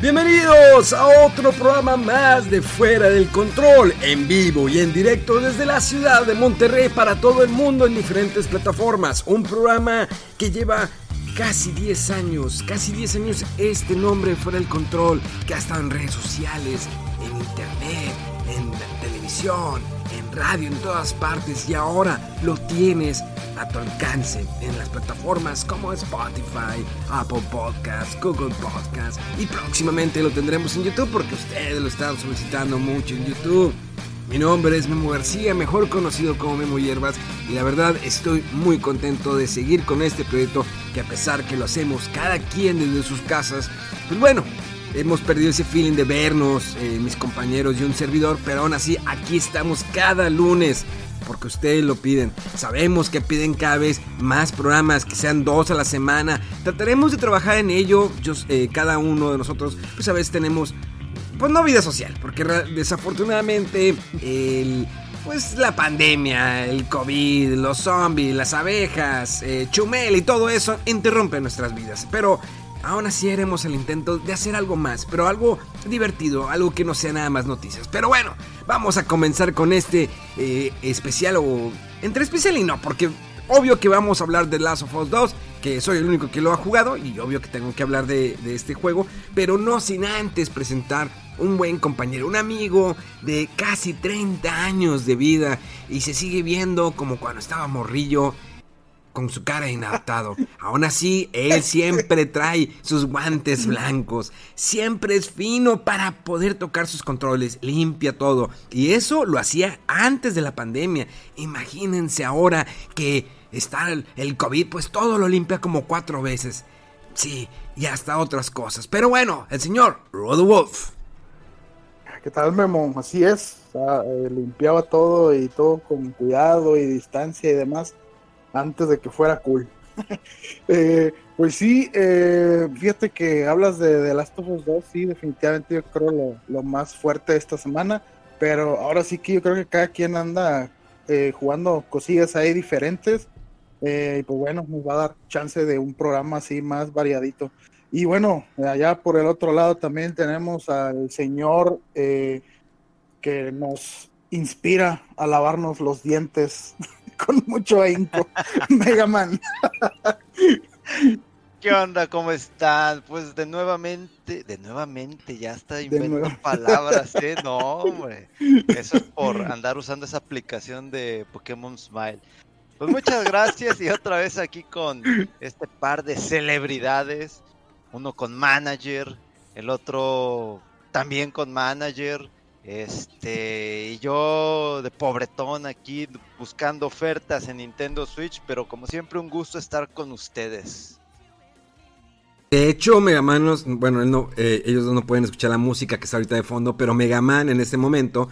Bienvenidos a otro programa más de Fuera del Control, en vivo y en directo desde la ciudad de Monterrey para todo el mundo en diferentes plataformas. Un programa que lleva casi 10 años, casi 10 años este nombre Fuera del Control, que ha estado en redes sociales, en internet, en televisión, en radio, en todas partes y ahora lo tienes a tu alcance en las plataformas como Spotify, Apple Podcasts, Google Podcasts y próximamente lo tendremos en YouTube porque ustedes lo están solicitando mucho en YouTube. Mi nombre es Memo García, mejor conocido como Memo Hierbas, y la verdad estoy muy contento de seguir con este proyecto que a pesar que lo hacemos cada quien desde sus casas, pues bueno, hemos perdido ese feeling de vernos, eh, mis compañeros y un servidor, pero aún así aquí estamos cada lunes porque ustedes lo piden. Sabemos que piden cada vez más programas, que sean dos a la semana. Trataremos de trabajar en ello. Eh, cada uno de nosotros, pues a veces tenemos, pues no vida social, porque desafortunadamente el pues la pandemia, el COVID, los zombies, las abejas, eh, Chumel y todo eso interrumpen nuestras vidas. Pero aún así haremos el intento de hacer algo más, pero algo divertido, algo que no sea nada más noticias. Pero bueno, vamos a comenzar con este eh, especial o entre especial y no, porque obvio que vamos a hablar de Last of Us 2, que soy el único que lo ha jugado y obvio que tengo que hablar de, de este juego, pero no sin antes presentar un buen compañero, un amigo de casi 30 años de vida y se sigue viendo como cuando estaba morrillo con su cara inadaptado. Aún así, él siempre trae sus guantes blancos. Siempre es fino para poder tocar sus controles. Limpia todo. Y eso lo hacía antes de la pandemia. Imagínense ahora que está el, COVID, pues todo lo limpia como cuatro veces. Sí, y hasta otras cosas. Pero bueno, el señor Rodolf. ¿Qué tal, Memo? Así es. Eh, limpiaba todo y todo con cuidado y distancia y demás antes de que fuera cool. Eh, pues sí, eh, fíjate que hablas de, de Last of Us 2, sí, definitivamente yo creo lo, más fuerte de esta semana, pero ahora sí que yo creo que cada quien anda eh, jugando cosillas ahí diferentes, y pues bueno, nos va a dar chance de un programa así más variadito. Y bueno, allá por el otro lado también tenemos al señor que nos inspira a lavarnos los dientes con mucho ahínco. Mega Man. ¿Qué onda? ¿Cómo están? Pues de nuevamente, de nuevamente, ya está inventando palabras, ¿eh? No, hombre. Eso es por andar usando esa aplicación de Pokémon Smile. Pues muchas gracias y otra vez aquí con este par de celebridades. Uno con manager, el otro también con manager. Este, y yo de pobretón aquí buscando ofertas en Nintendo Switch, pero como siempre un gusto estar con ustedes. De hecho, Mega Man, bueno, no, eh, ellos no pueden escuchar la música que está ahorita de fondo, pero Mega Man en este momento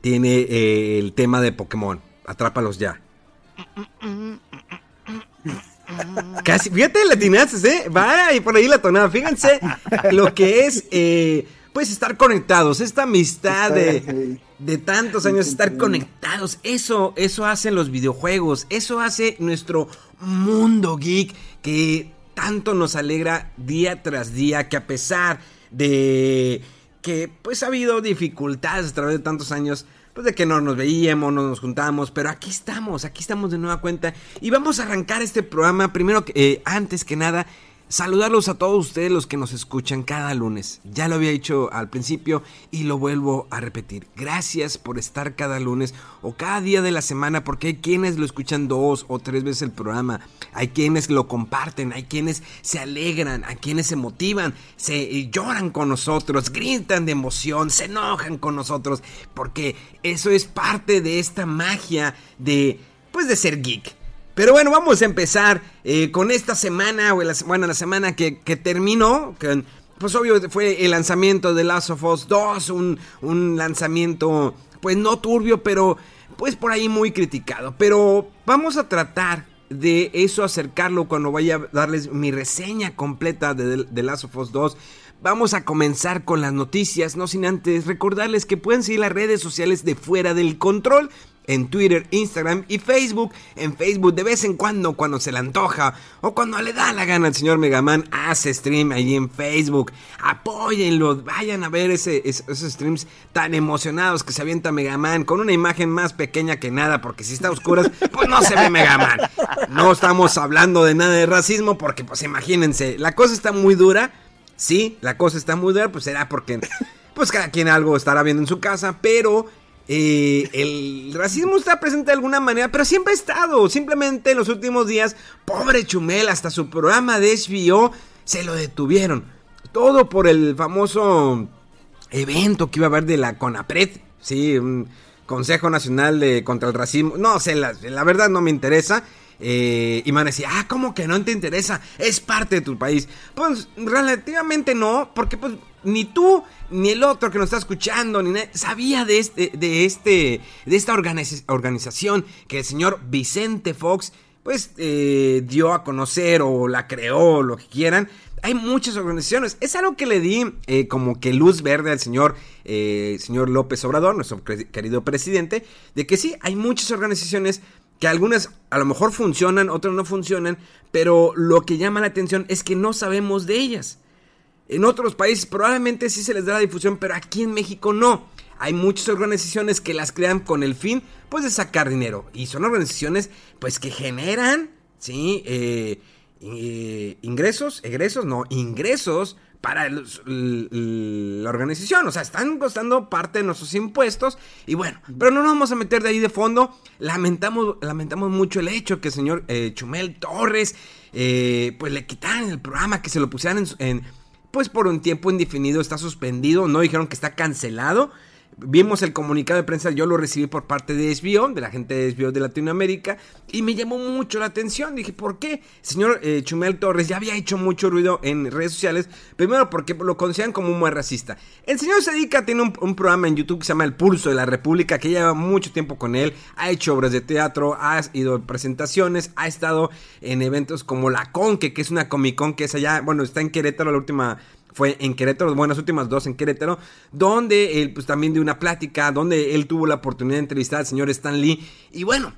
tiene eh, el tema de Pokémon. Atrápalos ya. Casi, fíjate, latinaste, ¿eh? Va, y por ahí la tonada. Fíjense lo que es eh, pues estar conectados, esta amistad de, de tantos años, estar conectados, eso, eso hacen los videojuegos, eso hace nuestro mundo geek que tanto nos alegra día tras día, que a pesar de que pues ha habido dificultades a través de tantos años, pues de que no nos veíamos, no nos juntamos, pero aquí estamos, aquí estamos de nueva cuenta. Y vamos a arrancar este programa, primero eh, antes que nada, saludarlos a todos ustedes los que nos escuchan cada lunes. Ya lo había dicho al principio y lo vuelvo a repetir. Gracias por estar cada lunes o cada día de la semana porque hay quienes lo escuchan dos o tres veces el programa, hay quienes lo comparten, hay quienes se alegran, hay quienes se motivan, se lloran con nosotros, gritan de emoción, se enojan con nosotros porque eso es parte de esta magia de pues de ser geek. Pero bueno, vamos a empezar eh, con esta semana, o la, bueno, la semana que, terminó, que, pues obvio fue el lanzamiento de Last of Us 2, un, un lanzamiento pues no turbio, pero pues por ahí muy criticado. Pero vamos a tratar de eso acercarlo cuando vaya a darles mi reseña completa de The Last of Us 2. Vamos a comenzar con las noticias, no sin antes recordarles que pueden seguir las redes sociales de Fuera del Control en Twitter, Instagram y Facebook. En Facebook de vez en cuando, cuando se le antoja o cuando le da la gana al señor Megaman, hace stream ahí en Facebook. Apóyenlo, vayan a ver esos streams tan emocionados que se avienta Megaman con una imagen más pequeña que nada, porque si está a oscuras, pues no se ve Megaman. No estamos hablando de nada de racismo, porque pues imagínense, la cosa está muy dura. Sí, la cosa está muy dura, pues será porque pues cada quien algo estará viendo en su casa, pero eh, el racismo está presente de alguna manera, pero siempre ha estado. Simplemente en los últimos días, pobre Chumel, hasta su programa de se lo detuvieron. Todo por el famoso evento que iba a haber de la CONAPRED, sí, un Consejo Nacional de contra el Racismo. No sé, la, verdad no me interesa. Eh, y me decía, ah, ¿cómo que no te interesa? Es parte de tu país. Pues relativamente no, porque pues ni tú ni el otro que nos está escuchando ni sabía de este de este de esta organización que el señor Vicente Fox pues eh, dio a conocer o la creó lo que quieran. Hay muchas organizaciones. Es algo que le di eh, como que luz verde al señor eh, señor López Obrador nuestro querido presidente de que sí hay muchas organizaciones que algunas a lo mejor funcionan otras no funcionan pero lo que llama la atención es que no sabemos de ellas en otros países probablemente sí se les da la difusión, pero aquí en México no. Hay muchas organizaciones que las crean con el fin, pues, de sacar dinero. Y son organizaciones, pues, que generan, ¿sí? Eh, eh, ingresos, egresos, no, ingresos para la organización. O sea, están costando parte de nuestros impuestos. Y bueno, pero no nos vamos a meter de ahí de fondo. Lamentamos, lamentamos mucho el hecho que el señor eh, Chumel Torres, pues le quitaran el programa, que se lo pusieran en pues por un tiempo indefinido está suspendido, no dijeron que está cancelado. Vimos el comunicado de prensa, yo lo recibí por parte de SBO, de la gente de SBO de Latinoamérica, y me llamó mucho la atención. Dije, ¿por qué? Señor eh, Chumel Torres ya había hecho mucho ruido en redes sociales. Primero, porque lo consideran como muy racista. El señor se dedica, tiene un, un, programa en YouTube que se llama El Pulso de la República, que lleva mucho tiempo con él. Ha hecho obras de teatro, ha ido a presentaciones, ha estado en eventos como la Conque, que es una Comic Con que es allá, bueno, está en Querétaro la última fue en Querétaro, bueno, las últimas dos en Querétaro, donde él pues también dio una plática, donde él tuvo la oportunidad de entrevistar al señor Stan Lee y bueno,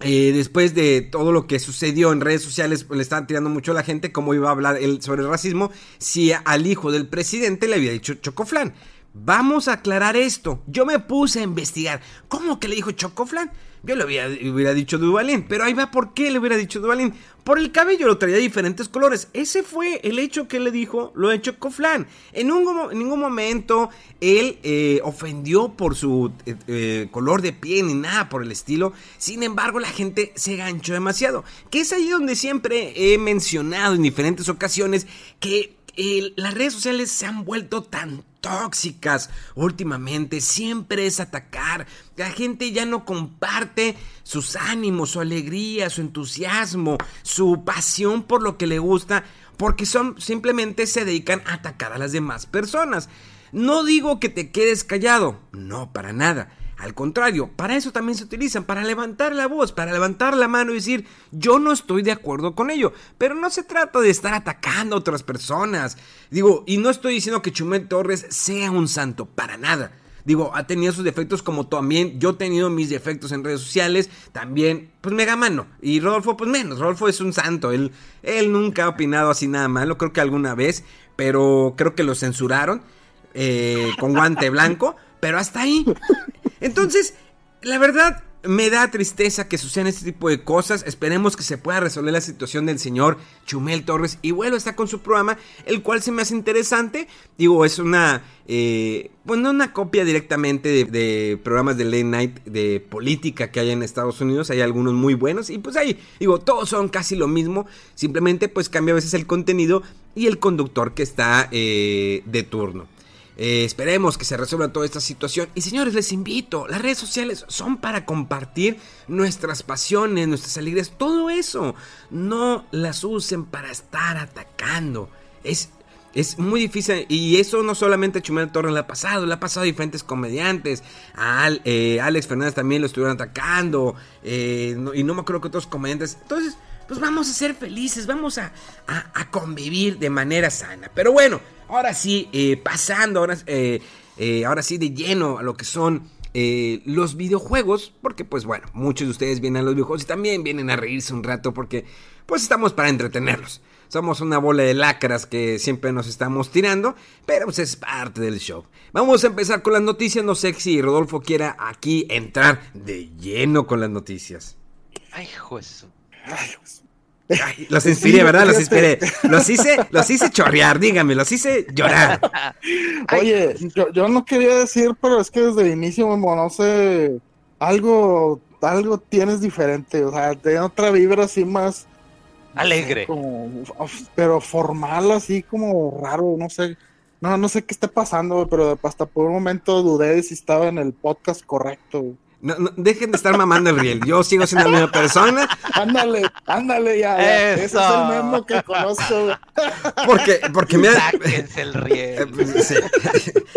eh, después de todo lo que sucedió en redes sociales, pues, le estaban tirando mucho a la gente cómo iba a hablar él sobre el racismo si al hijo del presidente le había dicho chocoflan. Vamos a aclarar esto. Yo me puse a investigar. ¿Cómo que le dijo chocoflan? Yo le hubiera, dicho Duvalín, pero ahí va por qué le hubiera dicho Duvalín. Por el cabello lo traía de diferentes colores. Ese fue el hecho que le dijo lo de Chocoflan. En, en ningún momento él eh, ofendió por su eh, eh, color de piel ni nada por el estilo. Sin embargo, la gente se ganchó demasiado. Que es ahí donde siempre he mencionado en diferentes ocasiones que las redes sociales se han vuelto tan tóxicas últimamente. Siempre es atacar. La gente ya no comparte sus ánimos, su alegría, su entusiasmo, su pasión por lo que le gusta, porque son simplemente se dedican a atacar a las demás personas. No digo que te quedes callado, no para nada. Al contrario, para eso también se utilizan, para levantar la voz, para levantar la mano y decir, yo no estoy de acuerdo con ello. Pero no se trata de estar atacando a otras personas. Digo, y no estoy diciendo que Chumel Torres sea un santo, para nada. Digo, ha tenido sus defectos como también yo he tenido mis defectos en redes sociales. También, pues mega mano. Y Rodolfo, pues menos. Rodolfo es un santo. Él, él nunca ha opinado así nada malo. Creo que alguna vez. Pero creo que lo censuraron. Eh, con guante blanco. Pero hasta ahí. Entonces, la verdad, me da tristeza que sucedan este tipo de cosas. Esperemos que se pueda resolver la situación del señor Chumel Torres y vuelvo a estar con su programa, el cual se me hace interesante. Digo, es una, eh, pues no una copia directamente de, programas de late night de política que hay en Estados Unidos. Hay algunos muy buenos y pues ahí, digo, todos son casi lo mismo. Simplemente pues cambia a veces el contenido y el conductor que está eh, de turno. Eh, esperemos que se resuelva toda esta situación. Y señores, les invito, las redes sociales son para compartir nuestras pasiones, nuestras alegrías, todo eso. No las usen para estar atacando. Es, es muy difícil. Y eso no solamente a Chumel Torres le ha pasado, le ha pasado a diferentes comediantes. A eh, Alex Fernández también lo estuvieron atacando. Eh, y no me acuerdo que otros comediantes. Entonces, pues vamos a ser felices, vamos a, a convivir de manera sana. Pero bueno. Ahora sí, eh, pasando, ahora, eh, eh, ahora sí de lleno a lo que son los videojuegos, porque pues bueno, muchos de ustedes vienen a los videojuegos y también vienen a reírse un rato porque pues estamos para entretenerlos. Somos una bola de lacras que siempre nos estamos tirando, pero pues es parte del show. Vamos a empezar con las noticias, no sé si Rodolfo quiera aquí entrar de lleno con las noticias. Ay, juez. Ay, los inspiré, ¿verdad? Los inspiré. Los hice, los hice chorrear, dígame, los hice llorar. Oye, yo, no quería decir, pero es que desde el inicio, no sé, algo, algo tienes diferente, o sea, de otra vibra así más alegre. pero formal, así como raro, no sé. No, no sé qué está pasando, pero hasta por un momento dudé de si estaba en el podcast correcto. No, dejen de estar mamando el riel. Yo sigo siendo la misma persona. Ándale, ándale ya. Ese es el mismo que conozco. Porque, porque me Sáquense el riel. Sí,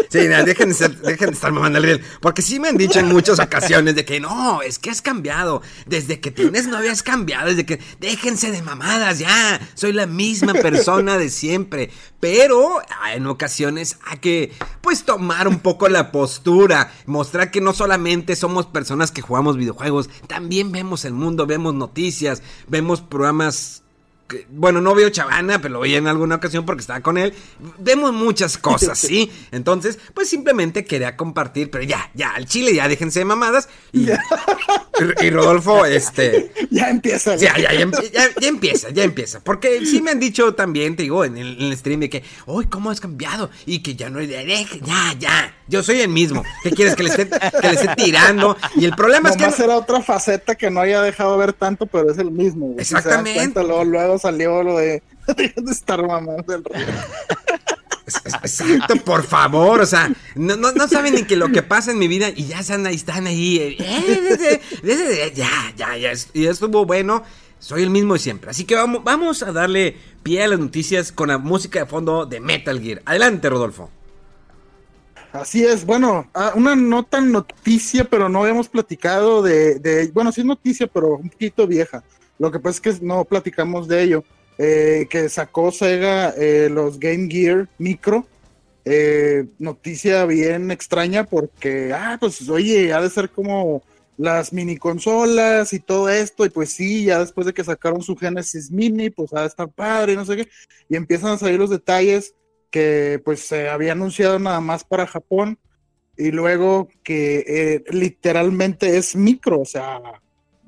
sí dejen, de dejen de estar mamando el riel. Porque sí me han dicho en muchas ocasiones de que no, es que has cambiado. Desde que tienes no habías cambiado. Desde que déjense de mamadas ya. Soy la misma persona de siempre. Pero ah, en ocasiones hay que, pues, tomar un poco la postura. Mostrar que no solamente somos personas que jugamos videojuegos, también vemos el mundo, vemos noticias, vemos programas bueno, no veo Chavana, pero lo vi en alguna ocasión porque estaba con él. Vemos muchas cosas, ¿sí? Entonces, pues simplemente quería compartir, pero ya, ya, al chile ya déjense de mamadas. Y, y Rodolfo, este. Ya empieza. Ya, ya, ya, ya, empieza, ya empieza. Porque sí me han dicho también, te digo, en el, stream de que, uy, ¿cómo has cambiado? Y que ya no. Ya, ya. Yo soy el mismo. ¿Qué quieres? Que le esté, que le esté tirando. Y el problema es que. Será otra faceta que no haya dejado ver tanto, pero es el mismo. Exactamente. luego salió lo de, de estar mamando el Exacto, por favor, o sea, no, no, saben ni que lo que pasa en mi vida y ya están ahí, están ahí, eh, eh, ya, ya, ya, y estuvo bueno, soy el mismo de siempre. Así que vamos, vamos a darle pie a las noticias con la música de fondo de Metal Gear. Adelante, Rodolfo. Así es, bueno, ah, una nota noticia, pero no habíamos platicado de, de, bueno, sí es noticia, pero un poquito vieja. Lo que pasa es que no platicamos de ello. Eh, que sacó Sega eh, los Game Gear Micro. Eh, noticia bien extraña porque, ah, pues oye, ha de ser como las mini consolas y todo esto, y pues sí, ya después de que sacaron su Genesis Mini, pues de estar padre, no sé qué, y empiezan a salir los detalles que pues se había anunciado nada más para Japón, y luego que literalmente es micro, o sea,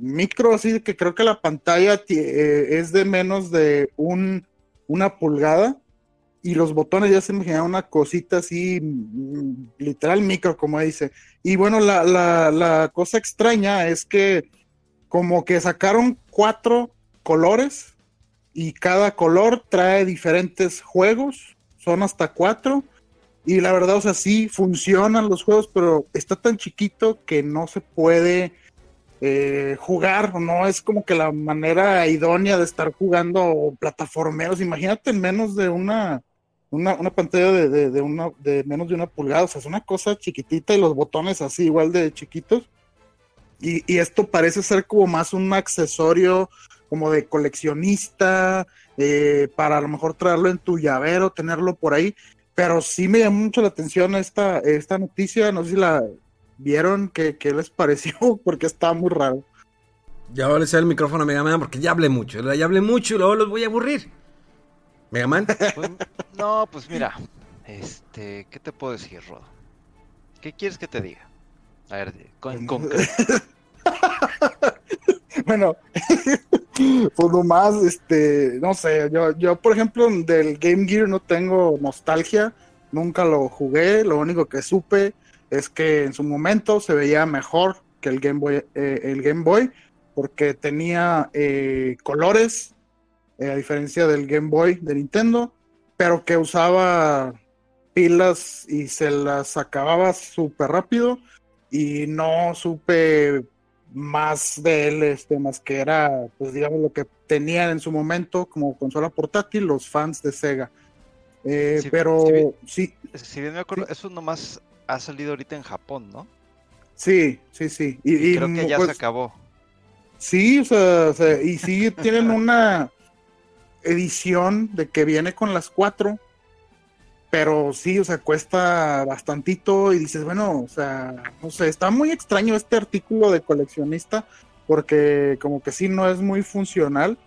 micro, así que creo que la pantalla eh, es de menos de un, una pulgada y los botones ya se imaginan una cosita así, mm, literal micro, como dice. Y bueno, la, la, la cosa extraña es que como que sacaron cuatro colores y cada color trae diferentes juegos, son hasta cuatro. Y la verdad, o sea, sí funcionan los juegos, pero está tan chiquito que no se puede eh, jugar, no es como que la manera idónea de estar jugando plataformeros. Imagínate en menos de una, una, pantalla de, de, una, de menos de una pulgada, o sea, es una cosa chiquitita y los botones así igual de chiquitos. Y, y esto parece ser como más un accesorio como de coleccionista, eh, para a lo mejor traerlo en tu llavero, tenerlo por ahí. Pero sí me llamó mucho la atención esta, esta noticia, no sé si la, vieron qué, les pareció, porque estaba muy raro. Ya voy a el micrófono a Megaman porque ya hablé mucho, ya hablé mucho y luego los voy a aburrir. Megaman. Pues, no, pues mira, este, ¿qué te puedo decir, Rodo? ¿Qué quieres que te diga? A ver, en concreto. bueno, pues nomás, este, no sé, yo, yo por ejemplo del Game Gear no tengo nostalgia, nunca lo jugué, lo único que supe es que en su momento se veía mejor que el Game Boy, eh, el Game Boy porque tenía eh, colores, eh, a diferencia del Game Boy de Nintendo, pero que usaba pilas y se las acababa súper rápido y no supe más de él, este, más que era, pues digamos, lo que tenían en su momento como consola portátil los fans de Sega. Eh, pero sí. Si bien me acuerdo, eso nomás ha salido ahorita en Japón, ¿no? Sí, sí, sí. Y, creo que ya se pues, acabó. Sí, o sea, y sí tienen una edición de que viene con las cuatro, pero sí, o sea, cuesta bastantito y dices, bueno, o sea, no sé, está muy extraño este artículo de coleccionista porque como que sí no es muy funcional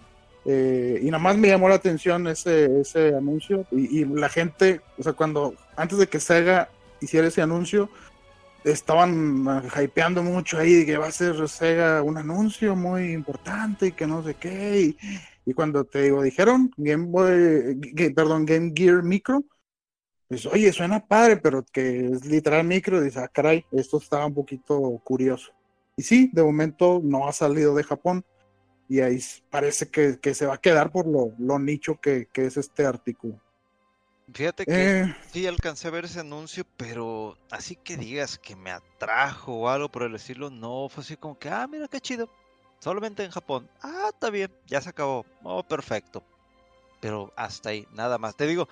eh, y nada más me llamó la atención ese, ese anuncio y, y, la gente, o sea, cuando antes de que Sega hiciera ese anuncio, estaban hypeando mucho ahí que va a ser un anuncio muy importante y que no sé qué. Y, cuando te digo, dijeron Game Boy, perdón, Game Gear Micro, pues oye, suena padre, pero que es literal micro, dice, ah, caray, esto estaba un poquito curioso. Y sí, de momento no ha salido de Japón y ahí parece que, se va a quedar por lo, lo nicho que, que es este artículo. Fíjate que eh. sí alcancé a ver ese anuncio, pero así que digas que me atrajo o algo por el estilo, no, fue así como que, ah, mira qué chido, solamente en Japón, ah, está bien, ya se acabó, oh, perfecto, pero hasta ahí, nada más. Te digo,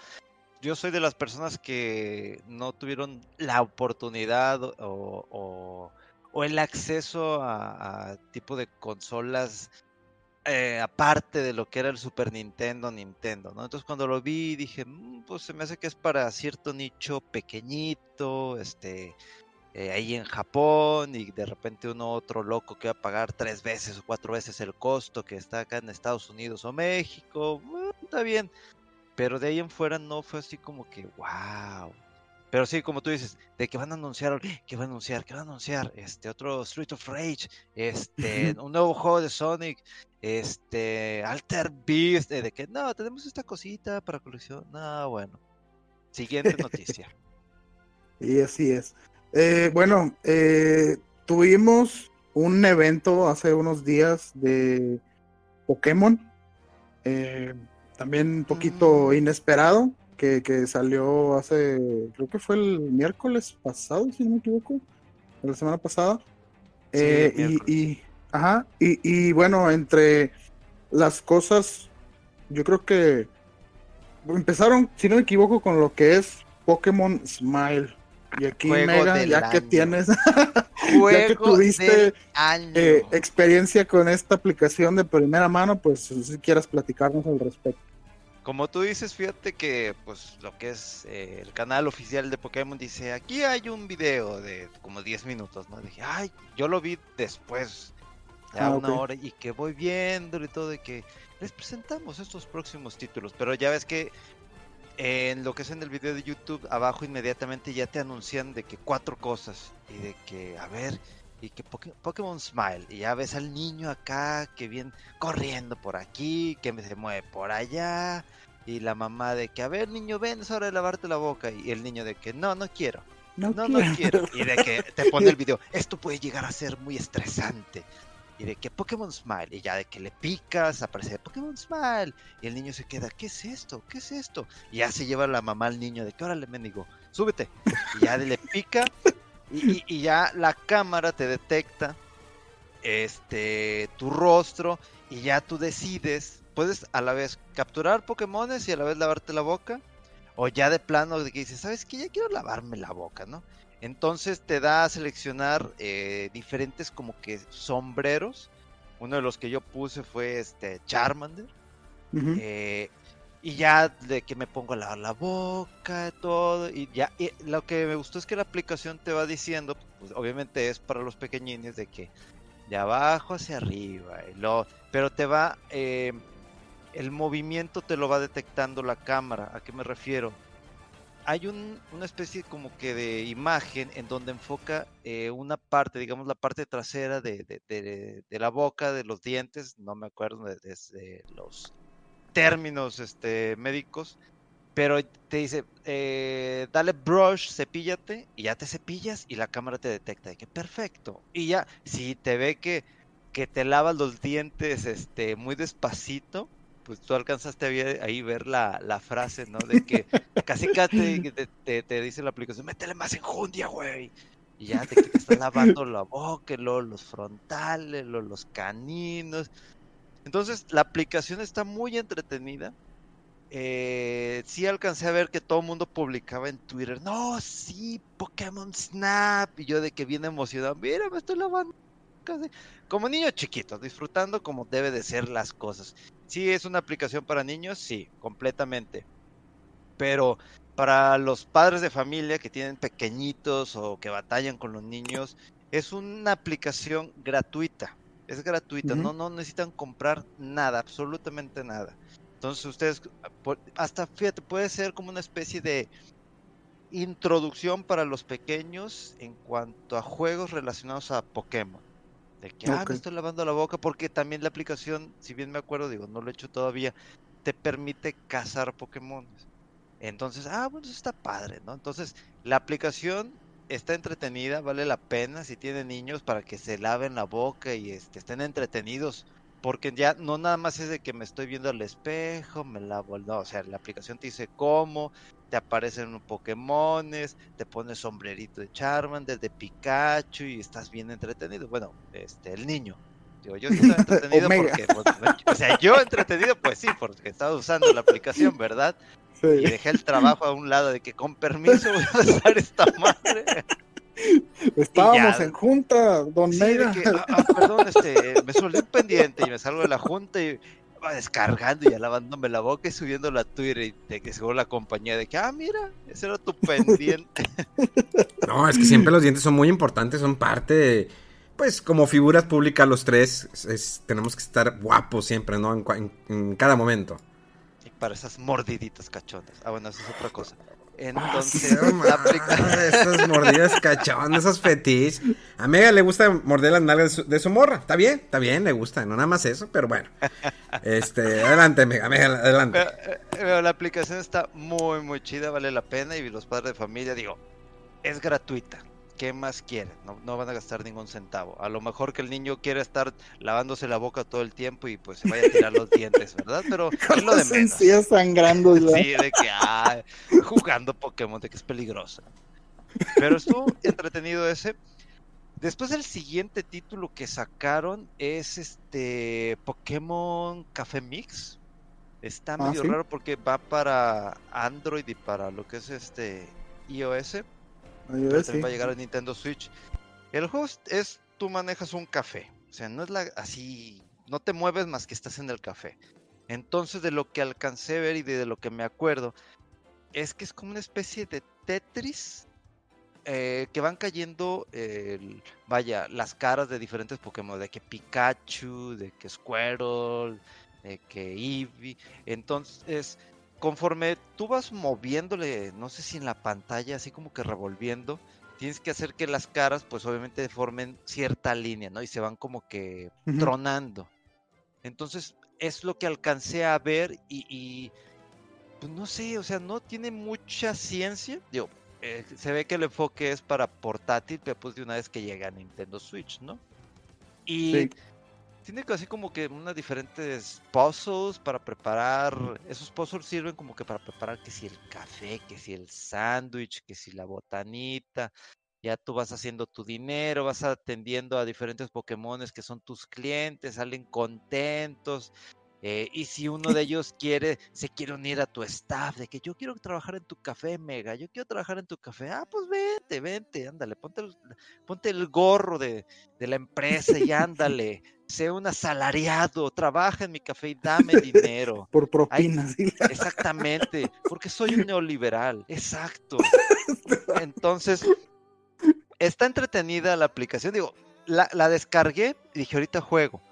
yo soy de las personas que no tuvieron la oportunidad o, o, el acceso a, a tipo de consolas eh, aparte de lo que era el Super Nintendo, Nintendo, ¿no? Entonces cuando lo vi dije, mm, pues se me hace que es para cierto nicho pequeñito, este, eh, ahí en Japón y de repente uno otro loco que va a pagar tres veces o cuatro veces el costo que está acá en Estados Unidos o México, está bien, pero de ahí en fuera no fue así como que, wow, pero sí, como tú dices, de que van a anunciar, que van a anunciar, que van a anunciar, este, otro Street of Rage, este, un nuevo juego de Sonic, este, Alter Beast, de que no, tenemos esta cosita para colección. No, bueno. Siguiente noticia. y así es. Eh, bueno, eh, tuvimos un evento hace unos días de Pokémon, eh, también un poquito mm. inesperado que, salió hace, creo que fue el miércoles pasado, si no me equivoco, la semana pasada. Eh, y, ajá, y, bueno, entre las cosas, yo creo que empezaron, si no me equivoco, con lo que es Pokémon Smile. Y aquí, Mega, ya que tienes, ya que tuviste eh, experiencia con esta aplicación de primera mano, pues si quieras platicarnos al respecto. Como tú dices, fíjate que pues lo que es eh, el canal oficial de Pokémon dice, aquí hay un video de como 10 minutos, ¿no? Dije, ay, yo lo vi después, ya ah, una hora, y que voy viendo y todo, de que les presentamos estos próximos títulos, pero ya ves que en lo que es en el video de YouTube, abajo inmediatamente ya te anuncian de que cuatro cosas, y de que, a ver, y que Pokémon Smile, y ya ves al niño acá que viene corriendo por aquí, que se mueve por allá, y la mamá de que, a ver niño, ven, es hora de lavarte la boca, y el niño de que, no, no quiero, no, no, quiero. y de que te pone el video, esto puede llegar a ser muy estresante, y de que Pokémon Smile, y ya de que le picas, aparece Pokémon Smile, y el niño se queda, ¿qué es esto? ¿Qué es esto? Y ya se lleva la mamá al niño de que, órale, mendigo, súbete, y ya le pica, y, ya la cámara te detecta este tu rostro y ya tú decides, puedes a la vez capturar Pokémones y a la vez lavarte la boca o ya de plano de que dices, ¿sabes qué? Ya quiero lavarme la boca, ¿no? Entonces te da a seleccionar eh, diferentes como que sombreros. Uno de los que yo puse fue este Charmander. Y ya de que me pongo a lavar la boca, todo. Y ya, lo que me gustó es que la aplicación te va diciendo, pues obviamente es para los pequeñines, de que de abajo hacia arriba. Y lo, pero te va, eh, el movimiento te lo va detectando la cámara. ¿A qué me refiero? hay un, una especie como que de imagen en donde enfoca eh, una parte, digamos la parte trasera de, de, de, la boca, de los dientes, no me acuerdo de, los términos este, médicos, pero te dice, eh, dale brush, cepíllate, y ya te cepillas y la cámara te detecta, y que perfecto. Y ya, si te ve que, que te lavas los dientes este, muy despacito, pues tú alcanzaste a ahí ver la, la frase, ¿no? De que casi casi te, te, dice la aplicación, métele más enjundia, güey. Y ya te, te estás lavando la boca, los frontales, los caninos. Entonces, la aplicación está muy entretenida. Eh, sí alcancé a ver que todo el mundo publicaba en Twitter, no, sí, Pokémon Snap. Y yo de que viene emocionado, mira, me estoy lavando. Como niño chiquito, disfrutando como debe de ser las cosas. Sí, es una aplicación para niños, sí, completamente. Pero para los padres de familia que tienen pequeñitos o que batallan con los niños, es una aplicación gratuita. Es gratuita, no, no necesitan comprar nada, absolutamente nada. Entonces ustedes, hasta fíjate, puede ser como una especie de introducción para los pequeños en cuanto a juegos relacionados a Pokémon. De que, ah, me estoy lavando la boca, porque también la aplicación, si bien me acuerdo, digo, no lo he hecho todavía, te permite cazar Pokémon. Entonces, ah, bueno, eso está padre, ¿no? Entonces, la aplicación está entretenida, vale la pena si tienen niños para que se laven la boca y este, estén entretenidos. Porque ya no nada más es de que me estoy viendo al espejo, me lavo, no, o sea, la aplicación te dice cómo, te aparecen Pokémones, te pones sombrerito de Charmander, de Pikachu y estás bien entretenido. Bueno, este, el niño. Digo, yo estoy entretenido porque, pues, o sea, yo entretenido, pues sí, porque estaba usando la aplicación, ¿verdad? Y dejé el trabajo a un lado de que con permiso voy a usar esta madre. Estábamos en junta, don sí, Mega. Ah, ah, perdón, este, me solé un pendiente y me salgo de la junta y descargando y lavándome la boca y subiendo la Twitter y de que seguro la compañía de que, ah, mira, ese era tu pendiente. No, es que siempre los dientes son muy importantes, son parte de, pues como figuras públicas los tres, tenemos que estar guapos siempre, ¿no? En, cada momento. Para esas mordiditas cachonas. Ah, bueno, eso es otra cosa. Entonces, Esas mordidas cachón, esos fetiches. A Mega le gusta morder las nalgas de su, morra. Está bien, está bien, le gusta. No nada más eso, pero bueno. Este, adelante, Mega, Mega, adelante. Eh, la aplicación está muy, muy chida, vale la pena. Y los padres de familia, digo, es gratuita. ¿Qué más quieren? No, van a gastar ningún centavo. A lo mejor que el niño quiere estar lavándose la boca todo el tiempo y pues se vaya a tirar los dientes, ¿verdad? Pero es lo de menos. sangrando. Sí, de que, ah, jugando Pokémon, de que es peligroso. Pero estuvo entretenido ese. Después el siguiente título que sacaron es este Pokémon Café Mix. Está ah, medio raro porque va para Android y para lo que es este iOS va a llegar a Nintendo Switch. El juego es, tú manejas un café. O sea, no es la, así, no te mueves más que estás en el café. Entonces, de lo que alcancé a ver y de lo que me acuerdo, es que es como una especie de Tetris eh, que van cayendo, vaya, las caras de diferentes Pokémon, de que Pikachu, de que Squirtle, de que Eevee. Entonces, conforme tú vas moviéndole, no sé si en la pantalla, así como que revolviendo, tienes que hacer que las caras, pues obviamente formen cierta línea, ¿no? Y se van como que tronando. Entonces, es lo que alcancé a ver y, pues no sé, o sea, no tiene mucha ciencia. Digo, eh, se ve que el enfoque es para portátil, pero pues de una vez que llega a Nintendo Switch, ¿no? Y tiene así como que unas diferentes puzzles para preparar. Esos puzzles sirven como que para preparar que si el café, que si el sándwich, que si la botanita. Ya tú vas haciendo tu dinero, vas atendiendo a diferentes Pokémones que son tus clientes, salen contentos. Eh, y si uno de ellos quiere, se quiere unir a tu staff, de que yo quiero trabajar en tu café, Mega, yo quiero trabajar en tu café, ah, pues vente, vente, ándale, ponte el, ponte el gorro de, de la empresa y ándale, sé un asalariado, trabaja en mi café y dame dinero. Por propinas. exactamente, porque soy un neoliberal, exacto. Entonces, está entretenida la aplicación, digo, la, la descargué y dije, ahorita juego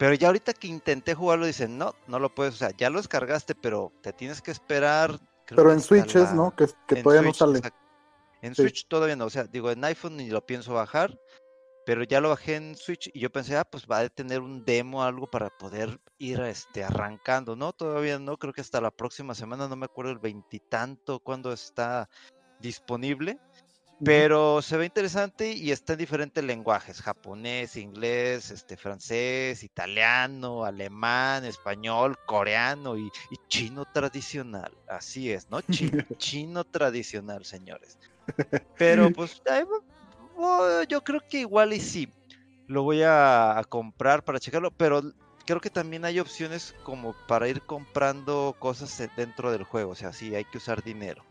pero ya ahorita que intenté jugarlo, dicen, no, no lo puedes, o sea, ya lo descargaste, pero te tienes que esperar Pero en Switch es, ¿no? Que, todavía no sale. En Switch todavía no, o sea, digo, en iPhone ni lo pienso bajar, pero ya lo bajé en Switch y yo pensé, ah, pues va a tener un demo, algo para poder ir este, arrancando, ¿no? Todavía no, creo que hasta la próxima semana, no me acuerdo el veintitanto cuando está disponible, pero se ve interesante y está en diferentes lenguajes, japonés, inglés, este, francés, italiano, alemán, español, coreano y, chino tradicional. Así es, ¿no? Chino, chino tradicional, señores. Pero pues oh, yo creo que igual y sí, lo voy a, comprar para checarlo, pero creo que también hay opciones como para ir comprando cosas dentro del juego, o sea, sí, hay que usar dinero.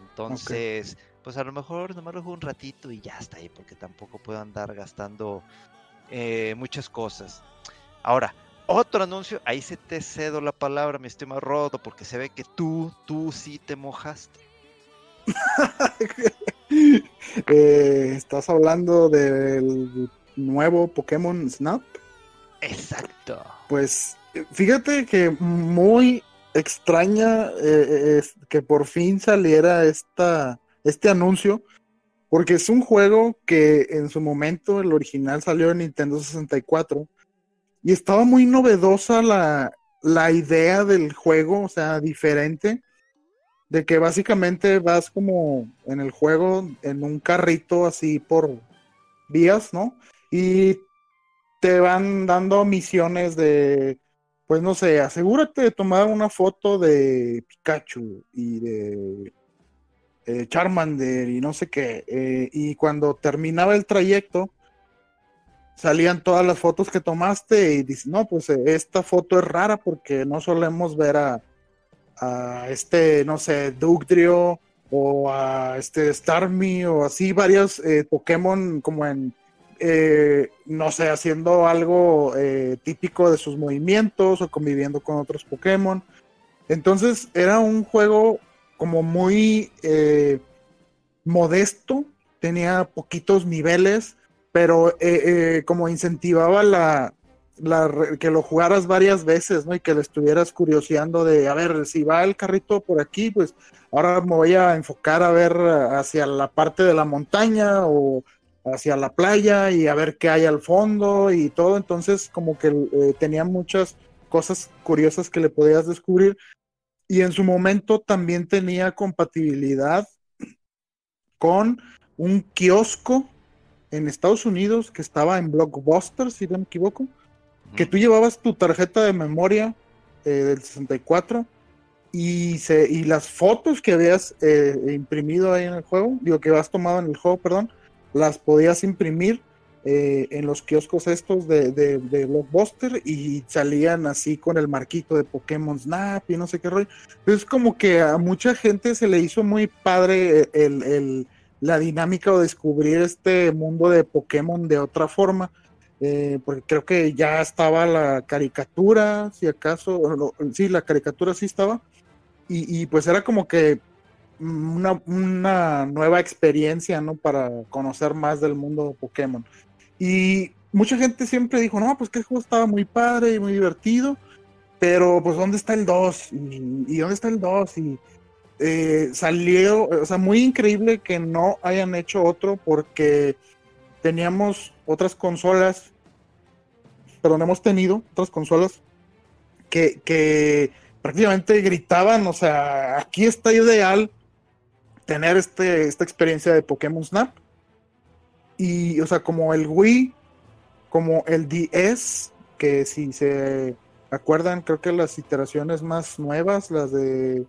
Entonces pues a lo mejor nomás lo juego un ratito y ya está ahí, porque tampoco puedo andar gastando eh, muchas cosas. Ahora, otro anuncio, ahí se te cedo la palabra, mi estimado Rodo, porque se ve que tú, tú sí te mojaste. Eh, ¿Estás hablando del nuevo Pokémon Snap? Exacto. Pues fíjate que muy extraña eh, que por fin saliera esta este anuncio, porque es un juego que en su momento, el original salió en Nintendo 64, y estaba muy novedosa la, la idea del juego, o sea, diferente, de que básicamente vas como en el juego en un carrito así por vías, ¿no? Y te van dando misiones de, pues no sé, asegúrate de tomar una foto de Pikachu y de eh, Charmander y no sé qué. Eh, y cuando terminaba el trayecto, salían todas las fotos que tomaste y dices, no, pues eh, esta foto es rara porque no solemos ver a, a este, no sé, Dugtrio o a este Starmie o así varios Pokémon como en, no sé, haciendo algo típico de sus movimientos o conviviendo con otros Pokémon. Entonces era un juego como muy eh, modesto, tenía poquitos niveles, pero eh, eh, como incentivaba la, que lo jugaras varias veces, ¿no? Y que le estuvieras curioseando de, a ver, si va el carrito por aquí, pues ahora me voy a enfocar a ver hacia la parte de la montaña o hacia la playa y a ver qué hay al fondo y todo. Entonces, como que tenía muchas cosas curiosas que le podías descubrir y en su momento también tenía compatibilidad con un kiosco en Estados Unidos que estaba en Blockbuster, si no me equivoco, que tú llevabas tu tarjeta de memoria eh, del 64 y, se, y las fotos que habías eh, imprimido ahí en el juego, digo que habías tomado en el juego, perdón, las podías imprimir eh, en los kioscos estos de, de, Blockbuster y salían así con el marquito de Pokémon Snap y no sé qué rollo. Es como que a mucha gente se le hizo muy padre el, la dinámica o descubrir este mundo de Pokémon de otra forma. Eh, porque creo que ya estaba la caricatura, si acaso, sí, la caricatura sí estaba, y, y pues era como que una, una, nueva experiencia, ¿no? Para conocer más del mundo Pokémon. Y mucha gente siempre dijo, no, pues que el juego estaba muy padre y muy divertido, pero pues ¿dónde está el 2? ¿Y, dónde está el 2? Y eh, salió, o sea, muy increíble que no hayan hecho otro porque teníamos otras consolas, perdón, hemos tenido otras consolas que, que prácticamente gritaban, o sea, aquí está ideal tener este, esta experiencia de Pokémon Snap. Y, o sea, como el Wii, como el DS, que si se acuerdan, creo que las iteraciones más nuevas, las de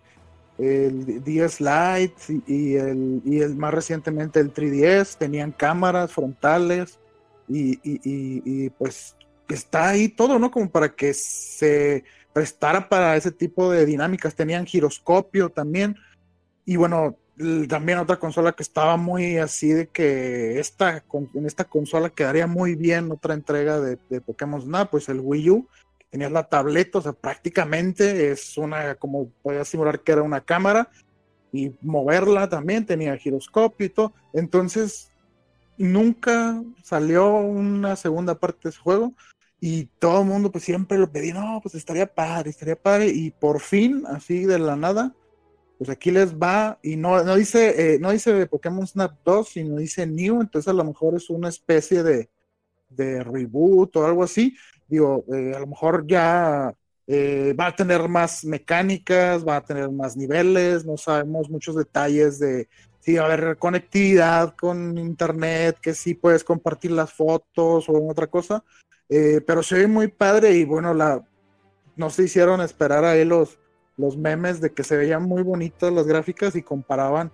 el DS Lite y, el, y el más recientemente el 3DS, tenían cámaras frontales y, y, pues está ahí todo, ¿no? Como para que se prestara para ese tipo de dinámicas. Tenían giroscopio también. Y bueno, también otra consola que estaba muy así de que esta, en esta consola quedaría muy bien otra entrega de, Pokémon Snap, pues el Wii U, que tenía la tableta, o sea, prácticamente es una, como podía simular que era una cámara, y moverla también, tenía giroscopio y todo, entonces nunca salió una segunda parte de ese juego, y todo el mundo pues siempre lo pedía, no, pues estaría padre, estaría padre, y por fin, así de la nada, pues aquí les va, y no, no dice, eh, no dice Pokémon Snap 2, sino dice New, entonces a lo mejor es una especie de, de reboot o algo así. Digo, eh, a lo mejor ya eh, va a tener más mecánicas, va a tener más niveles, no sabemos muchos detalles de si va a haber conectividad con internet, que si puedes compartir las fotos o otra cosa, pero se ve muy padre y bueno, la, no se hicieron esperar ahí los, los memes de que se veían muy bonitas las gráficas y comparaban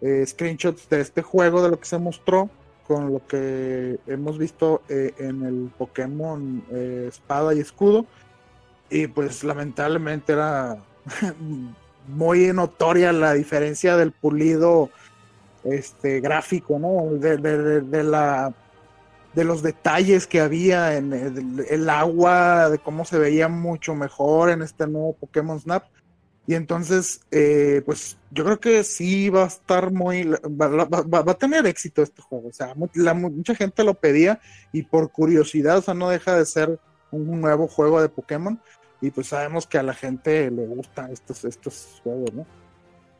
eh, screenshots de este juego, de lo que se mostró, con lo que hemos visto eh, en el Pokémon eh, Espada y Escudo. Y pues lamentablemente era muy notoria la diferencia del pulido este gráfico, ¿no? de la de los detalles que había en el, agua, de cómo se veía mucho mejor en este nuevo Pokémon Snap. Y entonces, eh, pues yo creo que sí va a estar muy, va, a tener éxito este juego. O sea, mucha gente lo pedía y por curiosidad, o sea, no deja de ser un nuevo juego de Pokémon. Y pues sabemos que a la gente le gustan estos, estos juegos, ¿no?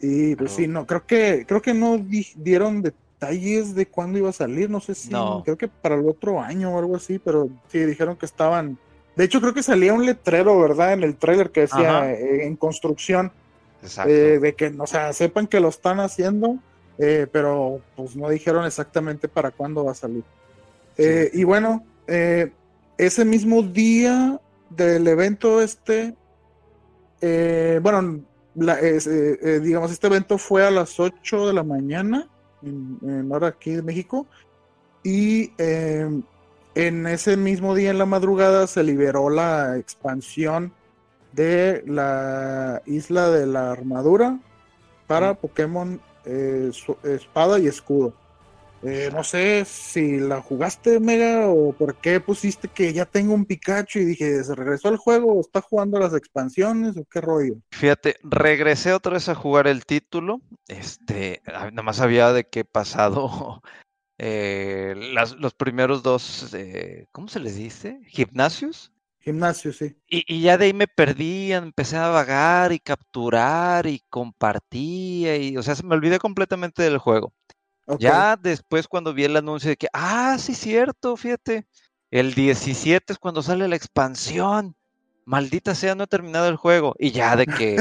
Y pues sí, no, creo que, creo que no dieron de detalles de cuándo iba a salir, no sé si, creo que para el otro año o algo así, pero sí, dijeron que estaban, de hecho creo que salía un letrero, ¿verdad? En el trailer que decía eh, en construcción, eh, de que, o sea, sepan que lo están haciendo, eh, pero pues no dijeron exactamente para cuándo va a salir. y bueno, ese mismo día del evento este, bueno, digamos, este evento fue a las 8 de la mañana en, hora aquí de México. Y em, en ese mismo día en la madrugada se liberó la expansión de la isla de la armadura para Pokémon eh, Espada y Escudo. Eh, no sé si la jugaste, Mega, o por qué pusiste que ya tengo un Pikachu y dije, ¿se regresó al juego? ¿Está jugando las expansiones o qué rollo? Fíjate, regresé otra vez a jugar el título. Este, nada más había de qué pasado eh, los primeros dos, eh, ¿cómo se les dice? ¿Gimnasios? Gimnasios, sí. Y, y, ya de ahí me perdí, empecé a vagar y capturar y compartía y, o sea, se me olvidé completamente del juego. Ya después cuando vi el anuncio de que, ah, sí, cierto, fíjate, el 17 es cuando sale la expansión. Maldita sea, no he terminado el juego. Y ya de que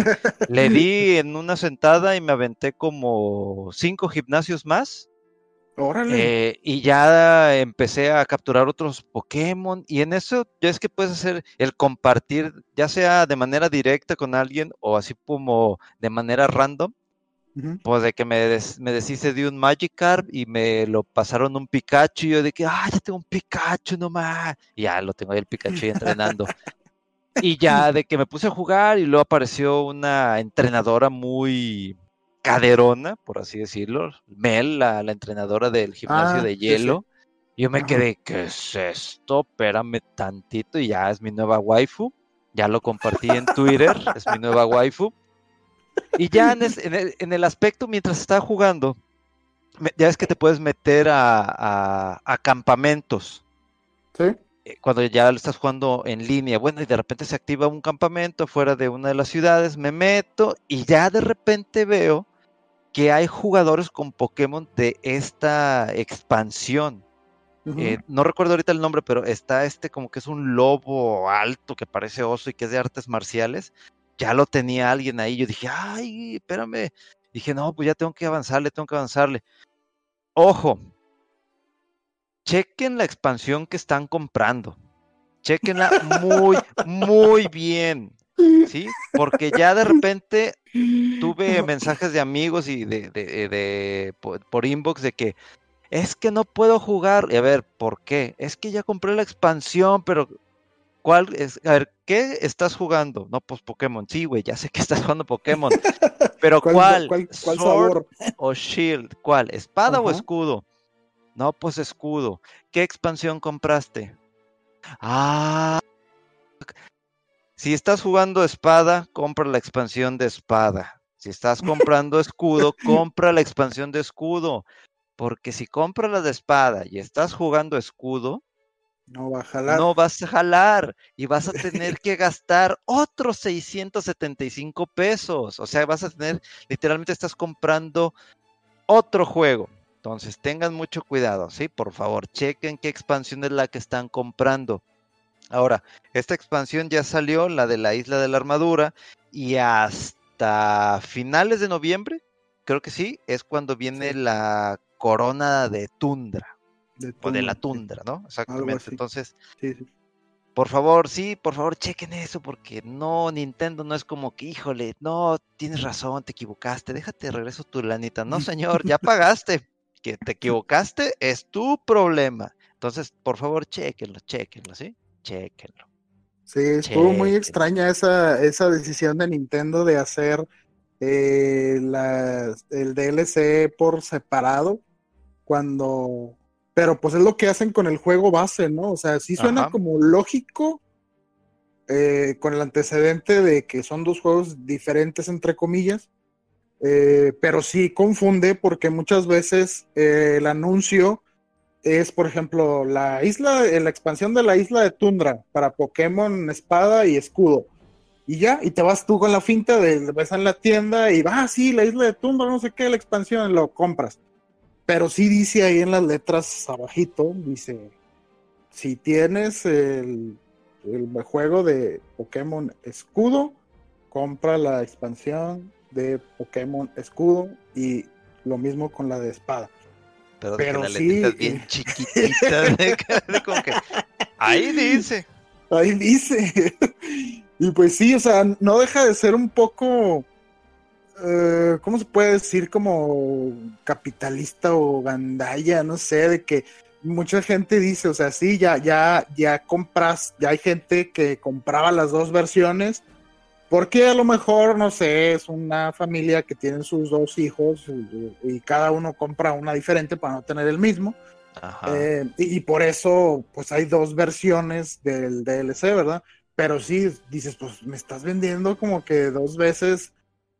le di en una sentada y me aventé como cinco gimnasios más. Órale. Eh, y ya empecé a capturar otros Pokémon. Y en eso ya es que puedes hacer el compartir, ya sea de manera directa con alguien o así como de manera random pues de que me, me deshice de un Magikarp y me lo pasaron un Pikachu y yo de que, ah, ya tengo un Pikachu nomás. Y ya lo tengo ahí el Pikachu entrenando. y ya de que me puse a jugar y luego apareció una entrenadora muy caderona, por así decirlo, Mel, la, entrenadora del gimnasio ah, de hielo. Yo me quedé, ¿qué es esto? Espérame tantito y ya es mi nueva waifu. Ya lo compartí en Twitter, es mi nueva waifu. Y ya en, el, aspecto, mientras estaba jugando, ya es que te puedes meter a, campamentos. Sí. Eh, cuando ya lo estás jugando en línea, bueno, y de repente se activa un campamento fuera de una de las ciudades, me meto y ya de repente veo que hay jugadores con Pokémon de esta expansión. Eh, no recuerdo ahorita el nombre, pero está este como que es un lobo alto que parece oso y que es de artes marciales ya lo tenía alguien ahí. Yo dije, ay, espérame. Dije, no, pues ya tengo que avanzarle, tengo que avanzarle. Ojo, chequen la expansión que están comprando. Chequenla muy, muy bien. ¿Sí? Porque ya de repente tuve mensajes de amigos y de, de, por, inbox de que es que no puedo jugar. Y a ver, ¿por qué? Es que ya compré la expansión, pero ¿Cuál es? A ver, ¿qué estás jugando? No, pues Pokémon. Sí, güey, ya sé que estás jugando Pokémon. Pero ¿cuál? ¿Cuál, sabor? o Shield? ¿Cuál? ¿Espada o escudo? No, pues escudo. ¿Qué expansión compraste? Ah. Si estás jugando espada, compra la expansión de espada. Si estás comprando escudo, compra la expansión de escudo. Porque si compras la de espada y estás jugando escudo, No va a jalar. No vas a jalar y vas a tener que gastar otros 675 pesos. O sea, vas a tener, literalmente estás comprando otro juego. Entonces, tengan mucho cuidado, ¿sí? Por favor, chequen qué expansión es la que están comprando. Ahora, esta expansión ya salió, la de la isla de la armadura, y hasta finales de noviembre, creo que sí, es cuando viene la corona de tundra. O de la tundra, ¿no? Exactamente. Entonces, por favor, sí, por favor, chequen eso, porque no, Nintendo no es como que, híjole, no, tienes razón, te equivocaste, déjate, regreso tu lanita. No, señor, ya pagaste. Que te equivocaste es tu problema. Entonces, por favor, chequenlo, chequenlo, ¿sí? Chequenlo. Sí, estuvo muy extraña esa, esa decisión de Nintendo de hacer eh, el DLC por separado cuando pero pues es lo que hacen con el juego base, ¿no? O sea, sí suena como lógico eh, con el antecedente de que son dos juegos diferentes, entre comillas, eh, pero sí confunde porque muchas veces eh, el anuncio es, por ejemplo, la isla, la expansión de la isla de Tundra para Pokémon Espada y Escudo. Y ya, y te vas tú con la finta de, ves en la tienda y va, ah, sí, la isla de Tundra, no sé qué, la expansión, lo compras. Pero sí dice ahí en las letras abajito, dice, si tienes el, juego de Pokémon Escudo, compra la expansión de Pokémon Escudo y lo mismo con la de espada. Pero, Pero la sí, bien chiquitita, como que ahí dice. Ahí dice. y pues sí, o sea, no deja de ser un poco eh, ¿cómo se puede decir? Como capitalista o gandalla, no sé, de que mucha gente dice, o sea, sí, ya, ya, ya compras, ya hay gente que compraba las dos versiones, porque a lo mejor, no sé, es una familia que tienen sus dos hijos y, cada uno compra una diferente para no tener el mismo. Eh, y, y, por eso, pues hay dos versiones del DLC, ¿verdad? Pero sí, dices, pues me estás vendiendo como que dos veces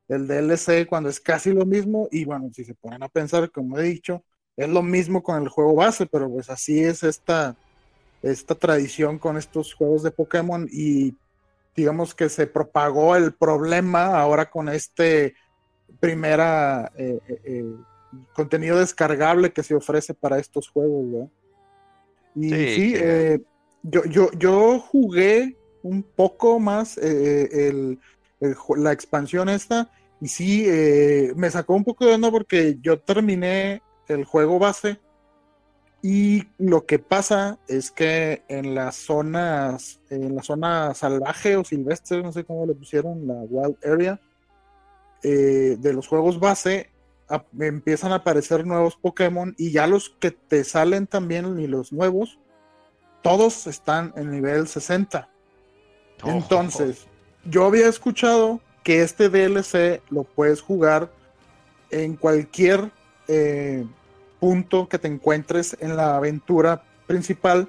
el DLC cuando es casi lo mismo y bueno, si se ponen a pensar, como he dicho, es lo mismo con el juego base, pero pues así es esta, esta tradición con estos juegos de Pokémon y digamos que se propagó el problema ahora con este primera eh, eh, eh, contenido descargable que se ofrece para estos juegos, Y sí, yo, yo, yo jugué un poco más el, la expansión esta y sí, eh, me sacó un poco de onda porque yo terminé el juego base y lo que pasa es que en las zonas, en la zona salvaje o silvestre, no sé cómo le pusieron, la Wild Area, eh, de los juegos base, empiezan a aparecer nuevos Pokémon y ya los que te salen también y los nuevos, todos están en nivel 60. Entonces, yo había escuchado que este DLC lo puedes jugar en cualquier eh, punto que te encuentres en la aventura principal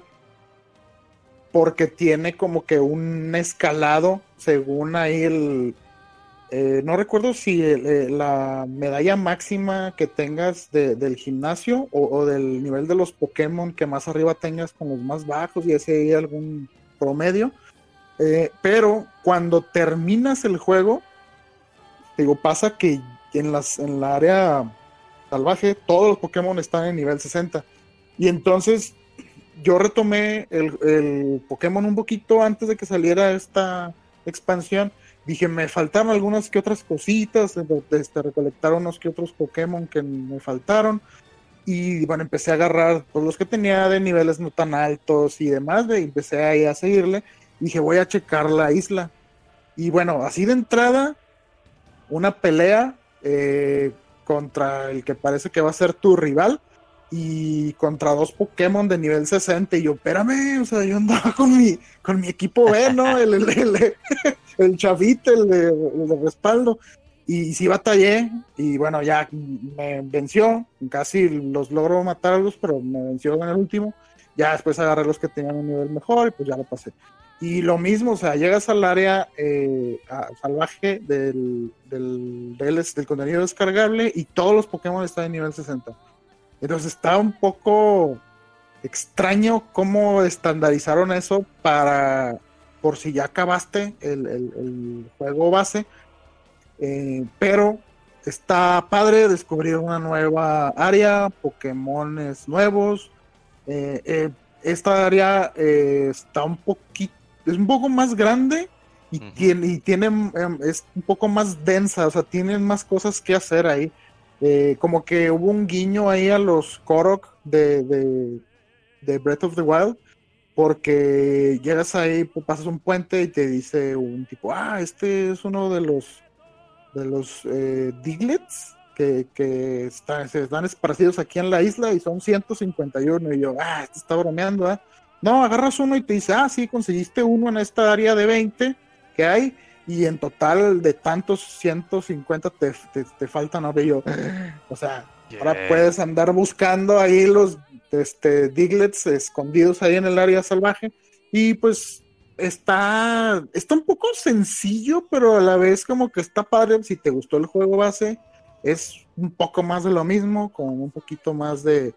porque tiene como que un escalado según ahí el eh, no recuerdo si eh, la medalla máxima que tengas del gimnasio o, del nivel de los Pokémon que más arriba tengas con los más bajos y así hay algún promedio pero cuando terminas el juego digo, pasa que en, las, en la área salvaje todos los Pokémon están en nivel 60. Y entonces yo retomé el, Pokémon un poquito antes de que saliera esta expansión. Dije, me faltaron algunas que otras cositas, este, recolectar unos que otros Pokémon que me faltaron. Y bueno, empecé a agarrar todos los que tenía de niveles no tan altos y demás, y empecé ahí a seguirle. Dije, voy a checar la isla. Y bueno, así de entrada, una pelea eh, contra el que parece que va a ser tu rival y contra dos Pokémon de nivel 60 y yo, espérame, o sea, yo andaba con mi, con mi equipo B, ¿no? El, el, el, chavito, el de, respaldo. Y sí batallé y bueno, ya me venció, casi los logro matar a los, pero me venció en el último. Ya después agarré los que tenían un nivel mejor y pues ya lo pasé. Y lo mismo, o sea, llegas al área eh, salvaje del, del, del, contenido descargable y todos los Pokémon están en nivel 60. Entonces está un poco extraño cómo estandarizaron eso para por si ya acabaste el, juego base. Eh, pero está padre descubrir una nueva área, Pokémones nuevos. Eh, esta área está un poquito, es un poco más grande y tiene, y tiene, em, es un poco más densa, o sea, tienen más cosas que hacer ahí. como que hubo un guiño ahí a los Korok de, de Breath of the Wild, porque llegas ahí, pasas un puente y te dice un tipo, ah, este es uno de los de los eh, Diglets que, que están, se están esparcidos aquí en la isla y son 151. Y yo, ah, este está bromeando, ¿eh? No, agarras uno y te dice, ah, sí, conseguiste uno en esta área de 20 que hay, y en total de tantos 150 te, te, faltan, ¿no? yo, o sea, ahora puedes andar buscando ahí los este, Diglets escondidos ahí en el área salvaje. Y pues está, está un poco sencillo, pero a la vez como que está padre. Si te gustó el juego base, es un poco más de lo mismo, con un poquito más de,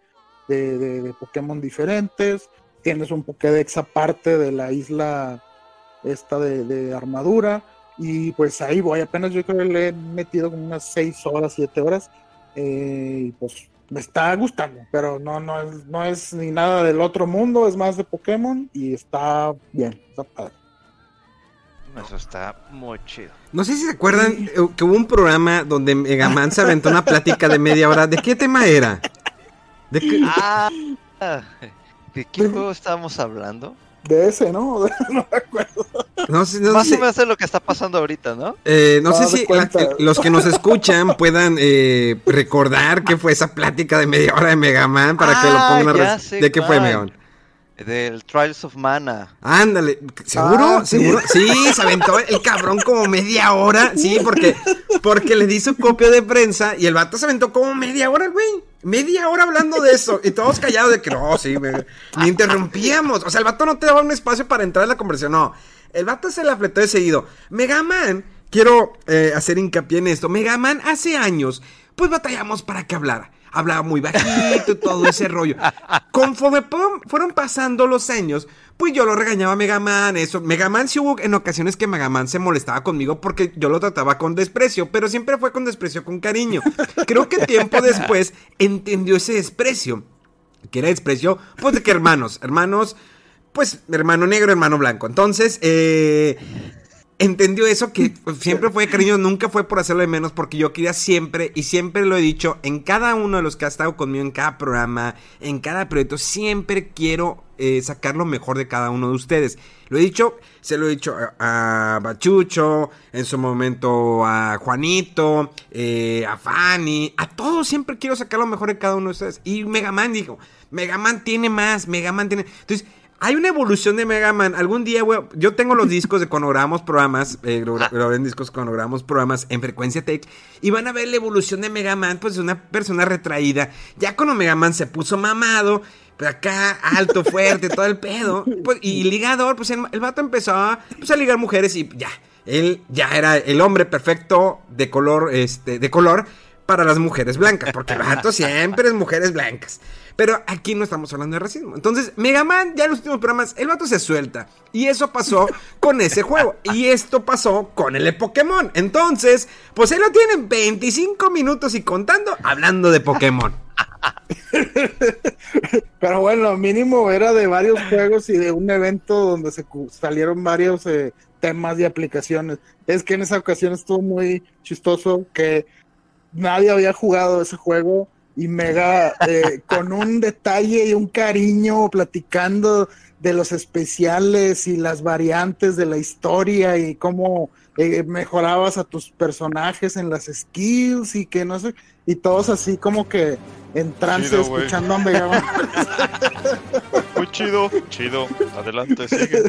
de, Pokémon diferentes. Tienes un Pokédex aparte de la isla esta de, armadura. Y pues ahí voy, apenas yo creo que le he metido como unas 6 horas, 7 horas. Eh, y pues me está gustando, pero no, no, es, no es ni nada del otro mundo, es más de Pokémon y está bien, está padre. Eso está muy chido. No sé si se acuerdan eh, que hubo un programa donde Megaman se aventó una plática de media hora. ¿De qué tema era? ¿De qué, ah, ¿de qué juego estábamos hablando? de ese, ¿no? no me acuerdo. No sé, no Más o menos es lo que está pasando ahorita, ¿no? Eh, no, sé si los que nos escuchan puedan eh, recordar qué fue esa plática de media hora de Megaman para que lo ah, pongan ¿De qué fue, Megaman? Del Trials of Mana. Ándale, ¿seguro? Ah, ¿Seguro? Sí. se aventó el cabrón como media hora. Sí, porque, porque le di su copia de prensa y el vato se aventó como media hora, güey. Media hora hablando de eso. Y todos callados de que no, sí, me, interrumpíamos. O sea, el vato no te daba un espacio para entrar en la conversación. No. El vato se la fletó de seguido. Megaman, quiero eh, hacer hincapié en esto. Megaman hace años, pues batallamos para que hablara hablaba muy bajito y todo ese rollo. Conforme fueron pasando los años, pues yo lo regañaba a Megaman, eso. Megaman sí hubo en ocasiones que Megaman se molestaba conmigo porque yo lo trataba con desprecio, pero siempre fue con desprecio, con cariño. Creo que tiempo después entendió ese desprecio. Que era desprecio, pues de que hermanos, hermanos, pues hermano negro, hermano blanco. Entonces, eh, entendió eso que siempre fue cariño, nunca fue por hacerlo de menos, porque yo quería siempre, y siempre lo he dicho, en cada uno de los que ha estado conmigo, en cada programa, en cada proyecto, siempre quiero eh, sacar lo mejor de cada uno de ustedes. Lo he dicho, se lo he dicho a, Bachucho, en su momento a Juanito, eh, a Fanny, a todos siempre quiero sacar lo mejor de cada uno de ustedes. Y Megaman dijo, Megaman tiene más, Megaman tiene... Entonces, hay una evolución de Mega Man. Algún día, güey, yo tengo los discos de cuando grabamos programas, eh, ven discos cuando grabamos programas en frecuencia tech, y van a ver la evolución de Mega Man, pues una persona retraída. Ya cuando Mega Man se puso mamado, pues acá, alto, fuerte, todo el pedo, pues, y ligador, pues el, vato empezó a, pues, a ligar mujeres y ya. Él ya era el hombre perfecto de color, este, de color para las mujeres blancas, porque el vato siempre es mujeres blancas. Pero aquí no estamos hablando de racismo. Entonces, Mega Man, ya en los últimos programas, el vato se suelta. Y eso pasó con ese juego. Y esto pasó con el de Pokémon. Entonces, pues ahí lo tienen 25 minutos y contando, hablando de Pokémon. Pero bueno, mínimo era de varios juegos y de un evento donde se salieron varios eh, temas y aplicaciones. Es que en esa ocasión estuvo muy chistoso que nadie había jugado ese juego y Mega eh, con un detalle y un cariño platicando de los especiales y las variantes de la historia y cómo eh, mejorabas a tus personajes en las skills y que no sé, y todos así como que en trance escuchando a Mega Muy chido, chido, adelante, sigue.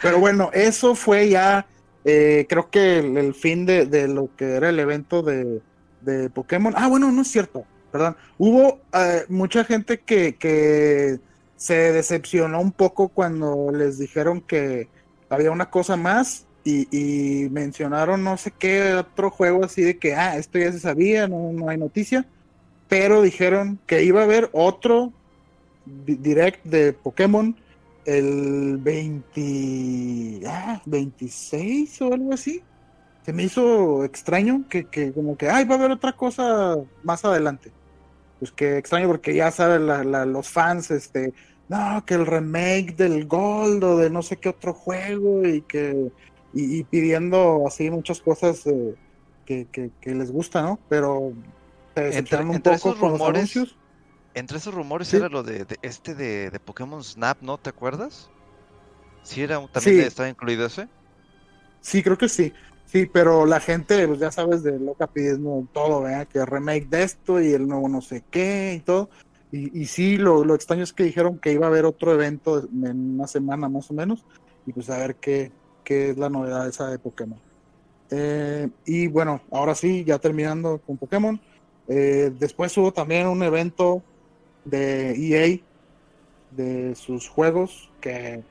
Pero bueno, eso fue ya, eh, creo que el, fin de lo que era el evento de, de Pokémon. Ah, bueno, no es cierto, perdón. Hubo eh, mucha gente que, que se decepcionó un poco cuando les dijeron que había una cosa más y, mencionaron no sé qué otro juego así de que, ah, esto ya se sabía, no, no hay noticia. pero dijeron que iba a haber otro direct de Pokémon el 20, 26 ah, o algo así. Se me hizo extraño que, que, como que, ay, va a haber otra cosa más adelante. Pues que extraño porque ya saben los fans, este, no, que el remake del Gold o de no sé qué otro juego y que, y, pidiendo así muchas cosas eh, que, que, les gusta, ¿no? Pero se entre, un poco con los anuncios. Entre esos rumores era lo de, este de, Pokémon Snap, ¿no? ¿Te acuerdas? Sí, era, también estaba incluido ese. Sí, creo que sí. Sí, pero la gente, pues ya sabes, de loca pidiendo todo, ¿verdad? Que remake de esto y el nuevo no sé qué y todo. Y, y sí, lo, extraño es que dijeron que iba a haber otro evento en una semana más o menos. Y pues a ver qué, qué es la novedad esa de Pokémon. Eh, y bueno, ahora sí, ya terminando con Pokémon. Eh, después hubo también un evento de EA de sus juegos que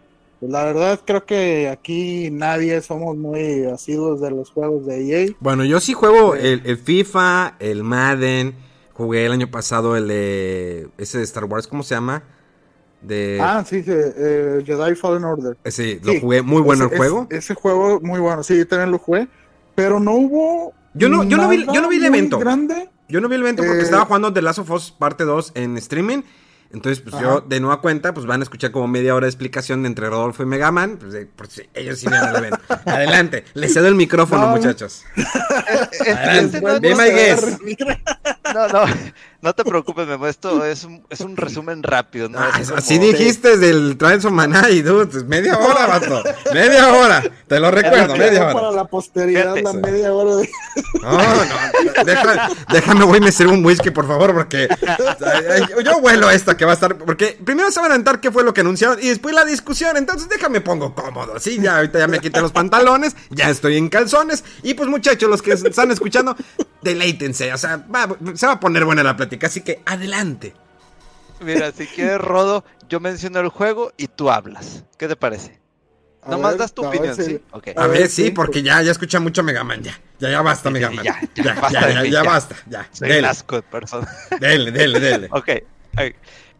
pues, la verdad creo que aquí nadie somos muy asiduos de los juegos de EA. Bueno, yo sí juego el, FIFA, el Madden, jugué el año pasado el de ese de Star Wars, ¿cómo se llama? De... Ah, sí, eh, Jedi Fallen Order. Eh, sí, lo jugué, muy bueno el juego. ese juego muy bueno, sí, también lo jugué, pero no hubo yo no, yo no vi, yo no vi el evento. Grande. Yo no vi el evento porque eh, estaba jugando The Last of Us parte 2 en streaming. Entonces, pues yo de nueva cuenta, pues van a escuchar como media hora de explicación entre Rodolfo y Megaman. Pues, por si ellos sí el evento. Adelante, les cedo el micrófono, muchachos. Adelante, no, no, no, no te preocupes, Memo. Esto es un, es un resumen rápido. ¿no? Ah, así dijiste del Trials of Manai, dude. Media hora, vato. Media hora. Te lo recuerdo, media hora. Para la posteridad, la media hora de... No, no. déjame, voy a me un whisky, por favor, porque yo vuelo esta que va a estar. Porque primero se van a aventar qué fue lo que anunciaron y después la discusión. Entonces déjame pongo cómodo. Sí, ya ahorita ya me quité los pantalones, ya estoy en calzones. Y pues, muchachos, los que están escuchando, deleítense. O sea, se va a poner buena la plática. Así que adelante. Mira, si quieres, Rodo, yo menciono el juego y tú hablas. ¿Qué te parasce? Nomás das tu opinión, ¿sí? A, ver, sí, porque ya, ya escucha mucho Mega Man, ya. Ya, ya basta, Mega Man. Ya, ya, ya, basta, ya, ya, basta, ya. Soy asco de persona. Dele, dele, dele. ok.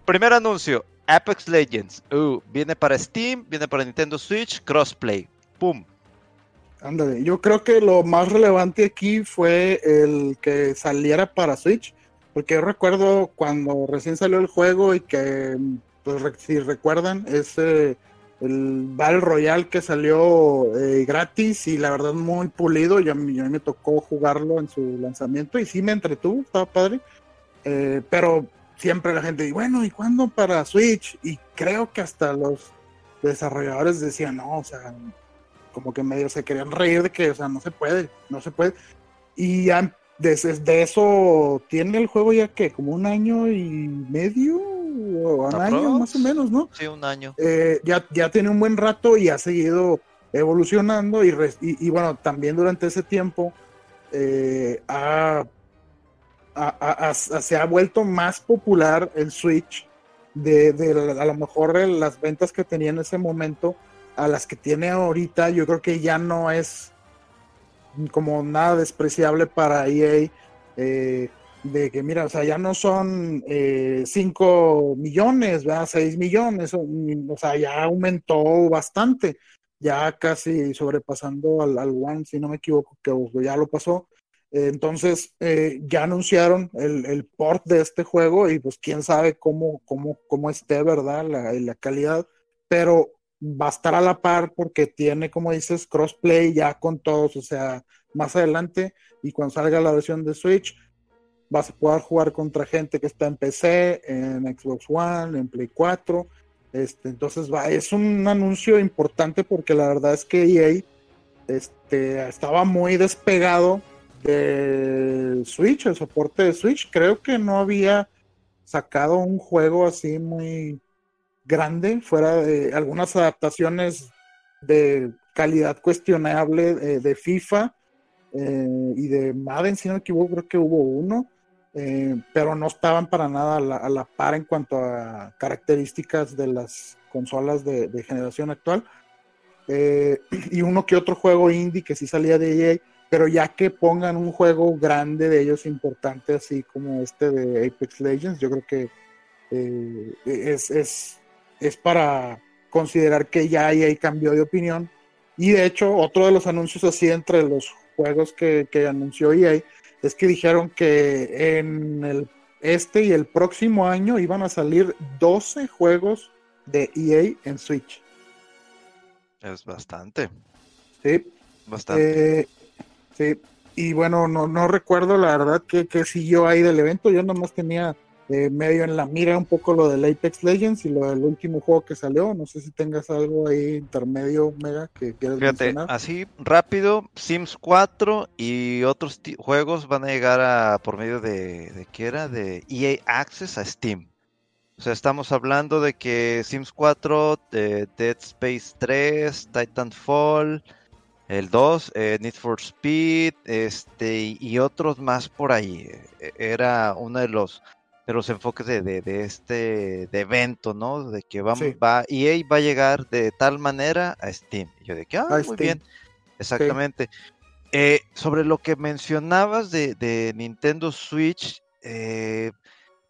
Primer anuncio, Apex Legends. Uh, viene para Steam, viene para Nintendo Switch, crossplay. Pum. Ándale, yo creo que lo más relevante aquí fue el que saliera para Switch, porque yo recuerdo cuando recién salió el juego y que, pues si recuerdan, ese el Battle Royale que salió eh, gratis y la verdad muy pulido. Yo, a mí me tocó jugarlo en su lanzamiento y sí me entretuvo, estaba padre. Eh, pero siempre la gente dice, bueno, ¿y cuándo para Switch? Y creo que hasta los desarrolladores decían, no, o sea, como que medio se querían reír de que, o sea, no se puede, no se puede. Y ya desde eso tiene el juego ya que como un año y medio o un año más o menos, ¿no? Sí, un año. Eh, ya, ya tiene un buen rato y ha seguido evolucionando y, y, bueno, también durante ese tiempo eh, ha se ha vuelto más popular el Switch de, a lo mejor las ventas que tenía en ese momento a las que tiene ahorita, yo creo que ya no es como nada despreciable para EA. Eh, de que mira, o sea, ya no son 5 eh, millones, ¿verdad? 6 millones, o, sea, ya aumentó bastante, ya casi sobrepasando al, al One, si no me equivoco, que ya lo pasó. Entonces, eh, ya anunciaron el, port de este juego y pues quién sabe cómo, cómo, cómo esté, ¿verdad? La, la calidad, pero va a estar a la par porque tiene, como dices, crossplay ya con todos, o sea, más adelante y cuando salga la versión de Switch, vas a poder jugar contra gente que está en PC, en Xbox One, en Play 4. Este, entonces va, es un anuncio importante porque la verdad es que EA este, estaba muy despegado de Switch, el soporte de Switch. Creo que no había sacado un juego así muy grande, fuera de algunas adaptaciones de calidad cuestionable de, FIFA eh, y de Madden, si no me equivoco, creo que hubo uno, eh, pero no estaban para nada a la, par en cuanto a características de las consolas de, generación actual. Eh, y uno que otro juego indie que sí salía de EA pero ya que pongan un juego grande de ellos importante, así como este de Apex Legends, yo creo que eh, es, es, es, para considerar que ya hay cambio de opinión. Y de hecho, otro de los anuncios así entre los juegos que, que anunció EA es que dijeron que en el este y el próximo año iban a salir 12 juegos de EA en Switch. Es bastante. Sí. Bastante. Eh, sí. Y bueno, no, no recuerdo la verdad que, que siguió ahí del evento. Yo nomás tenía eh, medio en la mira un poco lo del Apex Legends y lo del último juego que salió. No sé si tengas algo ahí intermedio, Mega, que quieras Fíjate, Así rápido, Sims 4 y otros juegos van a llegar a por medio de, de ¿qué era? De EA Access a Steam. O sea, estamos hablando de que Sims 4, eh, Dead Space 3, Titanfall, el 2, eh, Need for Speed, este y otros más por ahí. Era uno de los de los enfoques de, de, este de evento, ¿no? De que vamos, va, EA va a llegar de tal manera a Steam. Y yo de que, ah, muy bien, exactamente. Eh, sobre lo que mencionabas de, de Nintendo Switch, eh,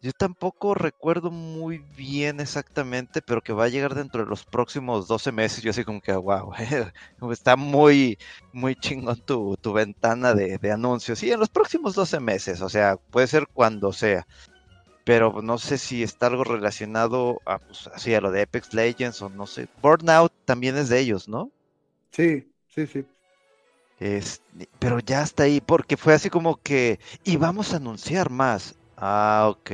yo tampoco recuerdo muy bien exactamente, pero que va a llegar dentro de los próximos 12 meses. Yo así como que, wow, está muy, muy chingón tu, tu ventana de, de, anuncios. Sí, en los próximos 12 meses, o sea, puede ser cuando sea pero no sé si está algo relacionado a, pues, así a lo de Apex Legends o no sé. Burnout también es de ellos, ¿no? Sí, sí, sí. pero ya está ahí, porque fue así como que, y vamos a anunciar más. Ah, ok.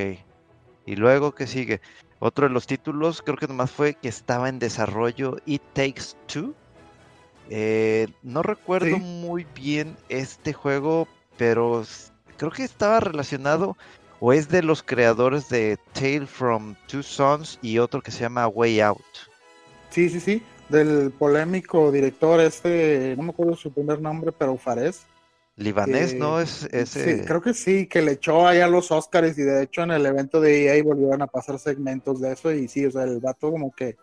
Y luego, ¿qué sigue? Otro de los títulos, creo que nomás fue que estaba en desarrollo It Takes Two. Eh, no recuerdo muy bien este juego, pero creo que estaba relacionado o es de los creadores de Tale from Two Sons y otro que se llama Way Out. Sí, sí, sí, del polémico director este, no me acuerdo su primer nombre, pero Fares. Libanés, ¿no? Es ese... Sí, creo que sí, que le echó allá los Oscars y de hecho en el evento de EA volvieron a pasar segmentos de eso y sí, o sea, el vato como que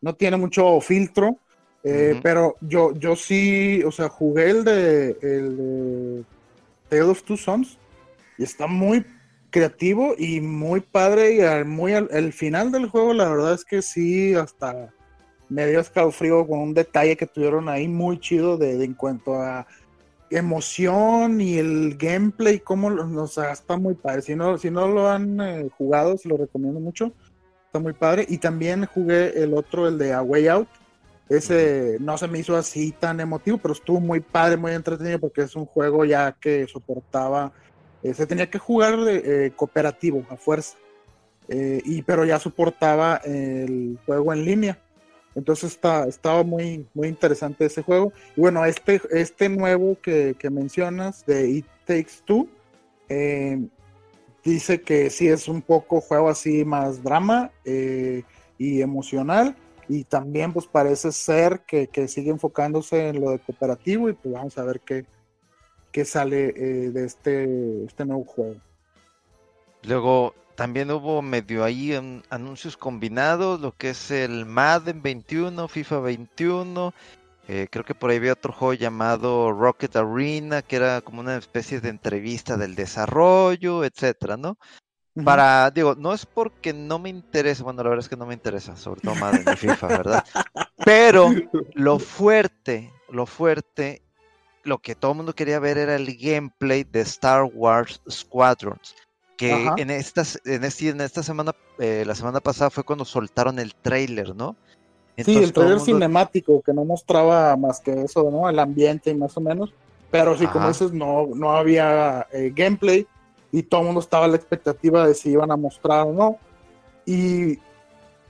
no tiene mucho filtro, eh, pero yo, yo sí, o sea, jugué el de, el de Tale of Two Sons y está muy creativo y muy padre y al, muy al, final del juego la verdad es que sí hasta me dio escalofrío con un detalle que tuvieron ahí muy chido de, en cuanto a emoción y el gameplay cómo o sea, está muy padre. Si no si no lo han eh, jugado se lo recomiendo mucho. Está muy padre. Y también jugué el otro el de A Way Out. Ese no se me hizo así tan emotivo pero estuvo muy padre muy entretenido porque es un juego ya que soportaba eh, se tenía que jugar eh, cooperativo a fuerza, eh, y, pero ya soportaba el juego en línea. Entonces está, estaba muy, muy interesante ese juego. Y bueno, este, este nuevo que, mencionas de It Takes Two, dice que sí es un poco juego así más drama y emocional. Y también pues parece ser que, que, sigue enfocándose en lo de cooperativo y pues vamos a ver qué, que sale eh, de este, este nuevo juego. Luego también hubo medio ahí anuncios combinados, lo que es el Madden 21, FIFA 21. Eh, creo que por ahí había otro juego llamado Rocket Arena, que era como una especie de entrevista del desarrollo, etcétera, ¿no? Para, digo, no es porque no me interesa, bueno, la verdad es que no me interesa, sobre todo Madden y FIFA, ¿verdad? Pero lo fuerte, lo fuerte lo que todo el mundo quería ver era el gameplay de Star Wars Squadrons. Que en, estas, en, este, en esta semana, eh, la semana pasada fue cuando soltaron el trailer, ¿no? sí, el trailer cinemático que no mostraba más que eso, ¿no? El ambiente y más o menos. Pero sí, como dices, no, no había eh, gameplay y todo el mundo estaba a la expectativa de si iban a mostrar o no. Y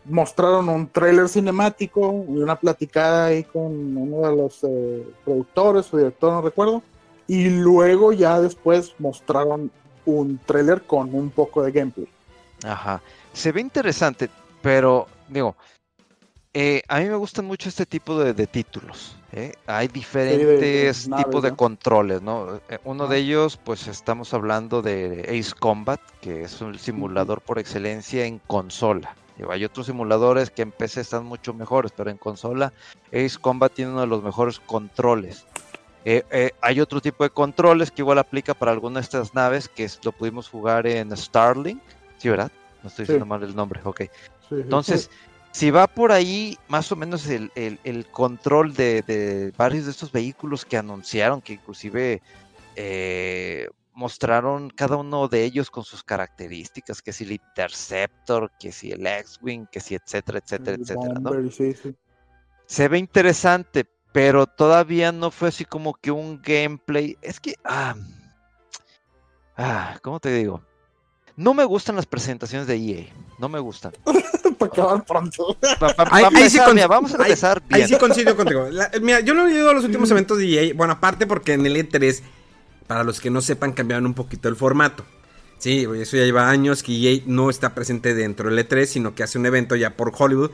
mostraron un trailer cinemático y una platicada ahí con uno de los eh, productores o director, no recuerdo. Y luego ya después mostraron un trailer con un poco de gameplay. Ajá. Se ve interesante, pero digo, eh, a mí me gustan mucho este tipo de, títulos. ¿eh? Hay diferentes tipos de controles, ¿no? Uno de ellos, pues estamos hablando de Ace Combat, que es un simulador por excelencia en consola hay otros simuladores que en PC están mucho mejores, pero en consola Ace Combat tiene uno de los mejores controles. Eh, eh, hay otro tipo de controles que igual aplica para algunas de estas naves, que lo pudimos jugar en Starlink, ¿sí, verdad? No estoy diciendo mal el nombre, ok. Entonces, si va por ahí más o menos el, control de, varios de estos vehículos que anunciaron, que inclusive eh, mostraron cada uno de ellos con sus características, que si el Interceptor, que si el X-Wing, que si etcétera, etcétera, etcétera, ¿no? Se ve interesante, pero todavía no fue así como que un gameplay. Es que, ah, ah ¿cómo te digo? No me gustan las presentaciones de EA, no me gustan. Para acabar pronto. vamos a empezar bien. Ahí sí coincido contigo. mira, yo no he ido a los últimos eventos de EA. Bueno, aparte porque en el E3, para los que no sepan, cambiaron un poquito el formato. Sí, eso ya lleva años que EA no está presente dentro del E3, sino que hace un evento ya por Hollywood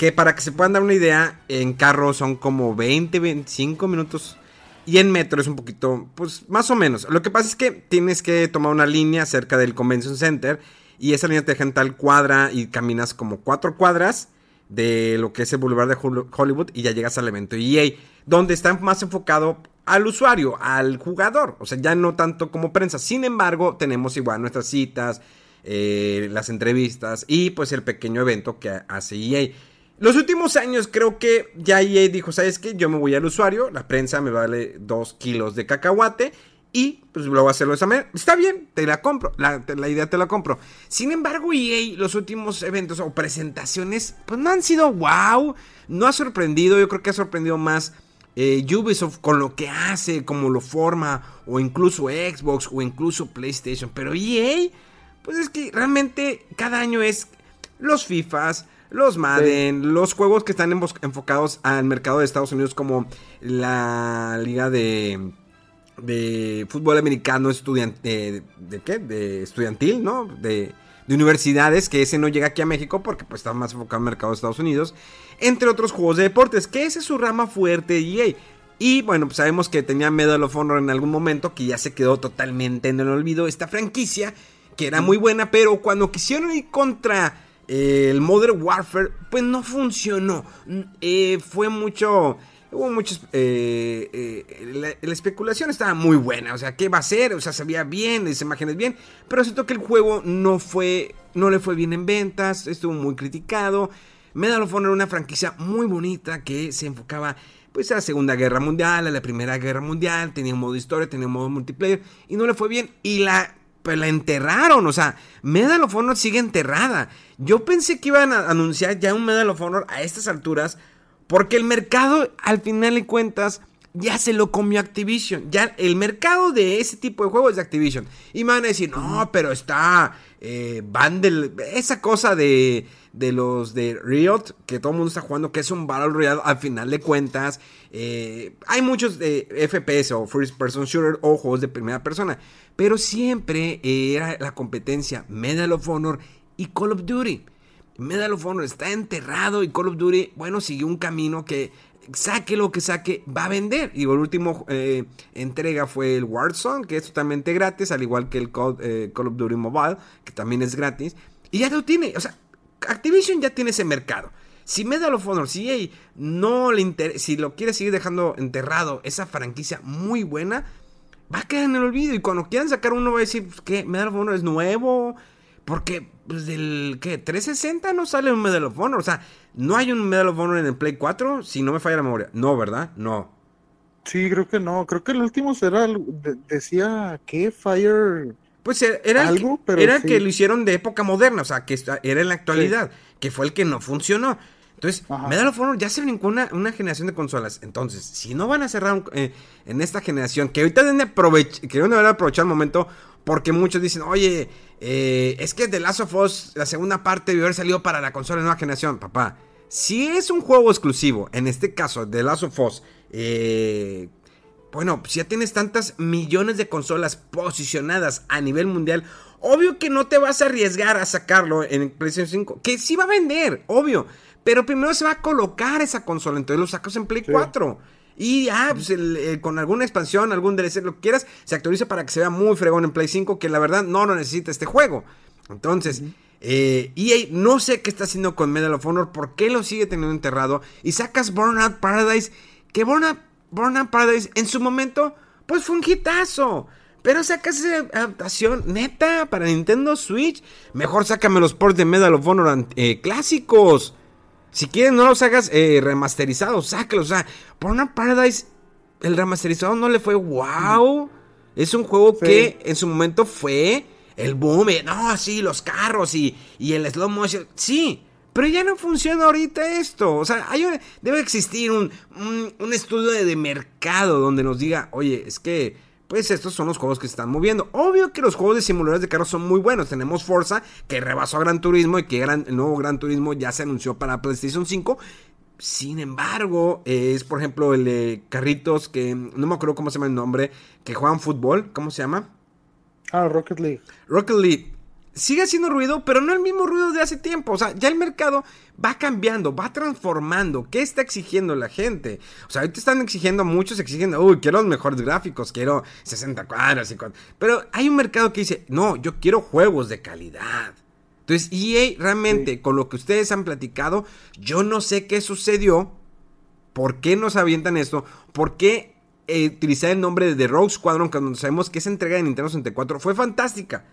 que para que se puedan dar una idea, en carro son como 20, 25 minutos. Y en metro es un poquito, pues más o menos. Lo que pasa es que tienes que tomar una línea cerca del Convention Center. Y esa línea te deja en tal cuadra y caminas como cuatro cuadras de lo que es el Boulevard de Hollywood y ya llegas al evento EA, donde está más enfocado al usuario, al jugador, o sea, ya no tanto como prensa. Sin embargo, tenemos igual nuestras citas, eh, las entrevistas y pues el pequeño evento que hace EA. Los últimos años creo que ya EA dijo, ¿sabes qué? Yo me voy al usuario, la prensa me vale 2 kilos de cacahuate y pues lo voy a hacerlo de esa manera. Está bien, te la compro, la, idea te la compro. Sin embargo, EA, los últimos eventos o presentaciones, pues no han sido wow, no ha sorprendido, yo creo que ha sorprendido más eh, Ubisoft con lo que hace, cómo lo forma, o incluso Xbox, o incluso PlayStation. Pero EA, pues es que realmente cada año es los FIFAs, los Madden, los juegos que están enfocados al mercado de Estados Unidos como la liga de, de fútbol americano estudiante, de, qué? De estudiantil, ¿no? De, de, universidades, que ese no llega aquí a México porque pues está más enfocado al mercado de Estados Unidos, entre otros juegos de deportes, que esa es su rama fuerte de EA. Y bueno, pues sabemos que tenía Medal of Honor en algún momento, que ya se quedó totalmente en el olvido esta franquicia, que era muy buena, pero cuando quisieron ir contra el Modern Warfare, pues no funcionó. Eh, fue mucho. Hubo muchos. Eh, eh, la, especulación estaba muy buena. O sea, ¿qué va a ser? O sea, se veía bien, las imágenes bien. Pero siento que el juego no fue. No le fue bien en ventas. Estuvo muy criticado. Medal of Honor era una franquicia muy bonita que se enfocaba pues a la Segunda Guerra Mundial, a la Primera Guerra Mundial, tenía un modo historia, tenía un modo multiplayer y no le fue bien y la pues la enterraron, o sea, Medal of Honor sigue enterrada. Yo pensé que iban a anunciar ya un Medal of Honor a estas alturas, porque el mercado, al final de cuentas, ya se lo comió Activision. Ya el mercado de ese tipo de juegos es de Activision. Y me van a decir, no, pero está eh, Bundle, esa cosa de, de los de Riot, que todo el mundo está jugando, que es un Battle Royale al final de cuentas. Eh, hay muchos de FPS o First Person Shooter o juegos de primera persona. Pero siempre era la competencia Medal of Honor y Call of Duty. Medal of Honor está enterrado y Call of Duty, bueno, siguió un camino que saque lo que saque, va a vender. Y el último eh, entrega fue el Warzone, que es totalmente gratis, al igual que el eh, Call, of Duty Mobile, que también es gratis. Y ya lo tiene, o sea, Activision ya tiene ese mercado. Si Medal of Honor, si no le interesa, si lo quiere seguir dejando enterrado, esa franquicia muy buena, va a quedar en el olvido. Y cuando quieran sacar uno, va a decir, pues, ¿qué? Medal of Honor es nuevo. Porque, pues, del, ¿qué? 360 no sale un Medal of Honor. O sea, no hay un Medal of Honor en el Play 4, si no me falla la memoria. No, ¿verdad? No. Sí, creo que no. Creo que el último será, decía, ¿qué? Fire... Pues era, Algo, el, que, era que lo hicieron de época moderna, o sea, que era en la actualidad, que fue el que no funcionó. Entonces, Medal of Honor ya se brincó una, una, generación de consolas. Entonces, si no van a cerrar eh, en esta generación, que ahorita deben, aprovechar, que deben aprovechar el momento, porque muchos dicen, oye, eh, es que The Last of Us, la segunda parte, debe haber salido para la consola de nueva generación. Papá, si es un juego exclusivo, en este caso, The Last of Us, eh, bueno, si ya tienes tantas millones de consolas posicionadas a nivel mundial, obvio que no te vas a arriesgar a sacarlo en PlayStation 5, que sí va a vender, obvio. Pero primero se va a colocar esa consola, entonces lo sacas en Play 4. Y ya, pues con alguna expansión, algún DLC, lo que quieras, se actualiza para que se vea muy fregón en Play 5, que la verdad no lo necesita este juego. Entonces, EA eh, no sé qué está haciendo con Medal of Honor, por qué lo sigue teniendo enterrado. Y sacas Burnout Paradise, que Burnout Burnout Paradise en su momento, pues fue un hitazo. Pero saca esa adaptación neta para Nintendo Switch. Mejor sácame los ports de Medal of Honor eh, clásicos. Si quieres, no los hagas eh, remasterizados, sácalos. O sea, Burnout Paradise, el remasterizado no le fue wow. Es un juego que en su momento fue el boom. no, sí, los carros y, y el slow motion. Sí, pero ya no funciona ahorita esto. O sea, hay, debe existir un, un, estudio de, mercado donde nos diga, oye, es que, pues estos son los juegos que se están moviendo. Obvio que los juegos de simuladores de carros son muy buenos. Tenemos Forza, que rebasó a Gran Turismo y que el nuevo Gran Turismo ya se anunció para PlayStation 5. Sin embargo, es por ejemplo el de carritos que no me acuerdo cómo se llama el nombre, que juegan fútbol, ¿cómo se llama? Ah, Rocket League. Rocket League sigue haciendo ruido, pero no el mismo ruido de hace tiempo. O sea, ya el mercado va cambiando, va transformando. ¿Qué está exigiendo la gente? O sea, ahorita están exigiendo, muchos exigen, uy, quiero los mejores gráficos, quiero 60 cuadros, y Pero hay un mercado que dice, no, yo quiero juegos de calidad. Entonces, EA realmente, con lo que ustedes han platicado, yo no sé qué sucedió, por qué nos avientan esto, por qué eh, utilizar el nombre de The Rogue Squadron, cuando sabemos que esa entrega de Nintendo 64 fue fantástica.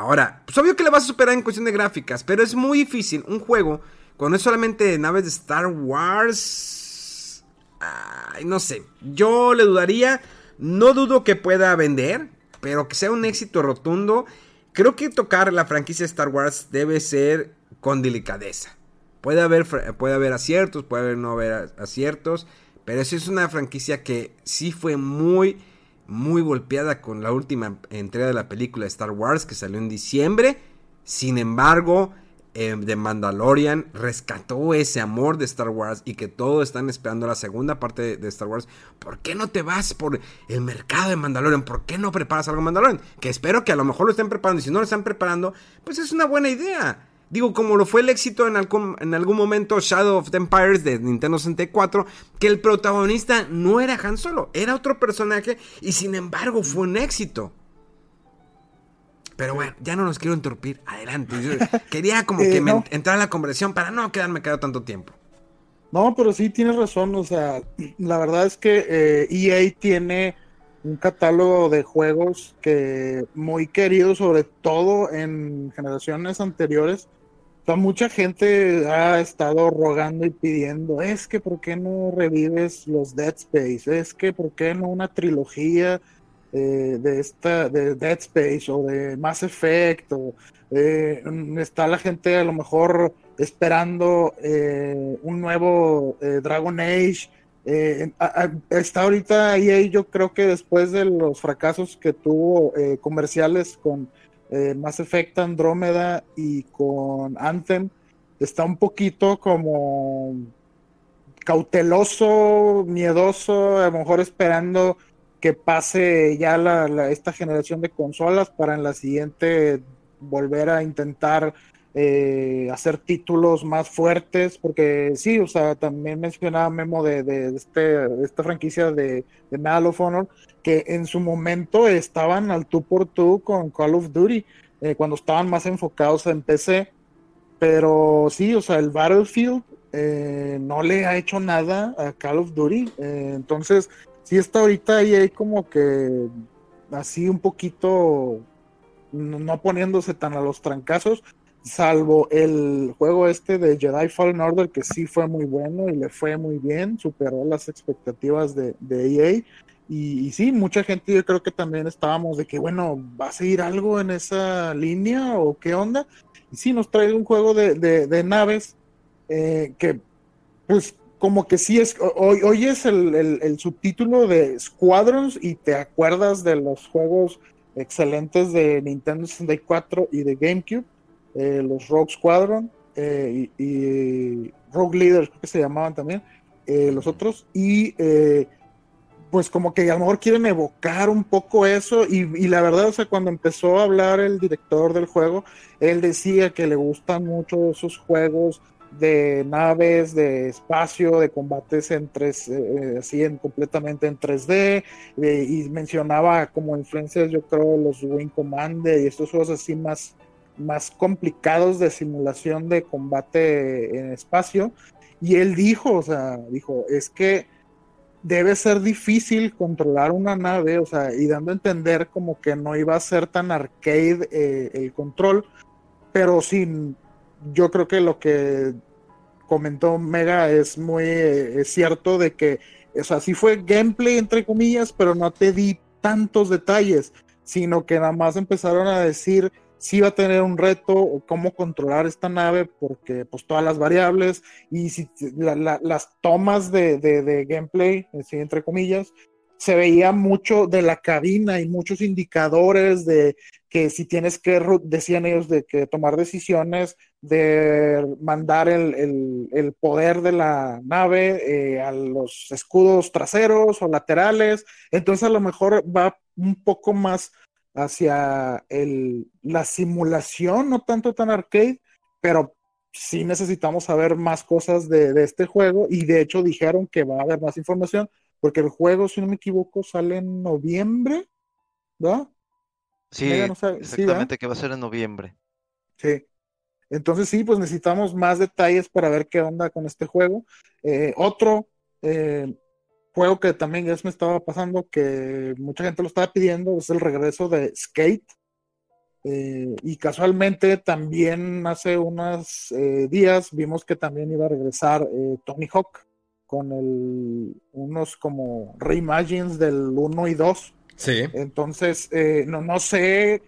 Ahora, pues obvio que le vas a superar en cuestión de gráficas, pero es muy difícil un juego cuando es solamente naves de Star Wars. Ay, no sé. Yo le dudaría. No dudo que pueda vender, pero que sea un éxito rotundo. Creo que tocar la franquicia Star Wars debe ser con delicadeza. Puede haber, puede haber aciertos, puede haber no haber aciertos, pero sí es una franquicia que sí fue muy muy golpeada con la última entrega de la película Star Wars que salió en diciembre. Sin embargo, eh, The Mandalorian rescató ese amor de Star Wars y que todos están esperando la segunda parte de, Star Wars. ¿Por qué no te vas por el mercado de Mandalorian? ¿Por qué no preparas algo de Mandalorian? Que espero que a lo mejor lo estén preparando y si no lo están preparando, pues es una buena idea. Digo, como lo fue el éxito en algún, en algún momento Shadow of the Empires de Nintendo 64, que el protagonista no era Han Solo, era otro personaje y sin embargo fue un éxito. Pero bueno, ya no los quiero interrumpir. Adelante. quería como que eh, me entrar en la conversación para no quedarme quedado tanto tiempo. No, pero sí tienes razón. O sea, la verdad es que EA eh, e tiene un catálogo de juegos que muy querido, sobre todo en generaciones anteriores mucha gente ha estado rogando y pidiendo, es que ¿por qué no revives los Dead Space? Es que ¿por qué no una trilogía eh, de esta de Dead Space o de Mass Effect? Eh, está la gente a lo mejor esperando eh, un nuevo Dragon Age. está ahorita EA, yo creo que después de los fracasos que tuvo comerciales con eh, Mass Andrómeda y con Anthem, está un poquito como cauteloso, miedoso, a lo mejor esperando que pase ya esta generación de consolas para en la siguiente volver a intentar eh, hacer títulos más fuertes, porque sí, o sea, también mencionaba Memo de, de, este, esta franquicia de, de Medal of Honor, que en su momento estaban al tú por tú con Call of Duty, eh, cuando estaban más enfocados en PC. Pero sí, o sea, el Battlefield eh, no le ha hecho nada a Call of Duty. Eh, entonces, sí está ahorita ahí, como que así un poquito no poniéndose tan a los trancazos, salvo el juego este de Jedi Fallen Order, que sí fue muy bueno y le fue muy bien, superó las expectativas de, de EA. Y, sí, mucha gente yo creo que también estábamos de que, bueno, ¿va a seguir algo en esa línea o qué onda? Y sí, nos trae un juego de, naves eh, que, pues, como que sí es, hoy, hoy es el, subtítulo de Squadrons y te acuerdas de los juegos excelentes de Nintendo 64 y de GameCube, eh, los Rogue Squadron eh, y, Rogue Leaders, creo que se llamaban también, los otros, y pues como que a lo mejor quieren evocar un poco eso y, la verdad, o sea, cuando empezó a hablar el director del juego, él decía que le gustan mucho esos juegos de naves, de espacio, de combates en 3, eh, así en, completamente en 3D, eh, y mencionaba como influencias, yo creo, los Wing Commander y estos juegos así más, más complicados de simulación de combate en espacio, y él dijo, o sea, dijo, es que debe ser difícil controlar una nave, o sea, y dando a entender como que no iba a ser tan arcade eh, el control, pero sin, yo creo que lo que comentó Mega es muy eh, cierto de que, o sea, sí fue gameplay entre comillas, pero no te di tantos detalles, sino que nada más empezaron a decir si va a tener un reto o cómo controlar esta nave, porque pues todas las variables y si las tomas de, gameplay, entre comillas, se veía mucho de la cabina y muchos indicadores de que si tienes que, decían ellos, de que tomar decisiones, de mandar el, poder de la nave eh, a los escudos traseros o laterales, entonces a lo mejor va un poco más hacia el, la simulación, no tanto tan arcade, pero sí necesitamos saber más cosas de, este juego y de hecho dijeron que va a haber más información porque el juego, si no me equivoco, sale en noviembre, ¿verdad? Sí, exactamente, que va a ser en noviembre. Sí. Entonces sí, pues necesitamos más detalles para ver qué onda con este juego. Eh, otro eh, juego que también ya me estaba pasando, que mucha gente lo estaba pidiendo, es el regreso de Skate. Eh, y casualmente también hace unos eh, días vimos que también iba a regresar eh, Tony Hawk con el, unos como reimagines del 1 y 2. Sí. Entonces, no, no sé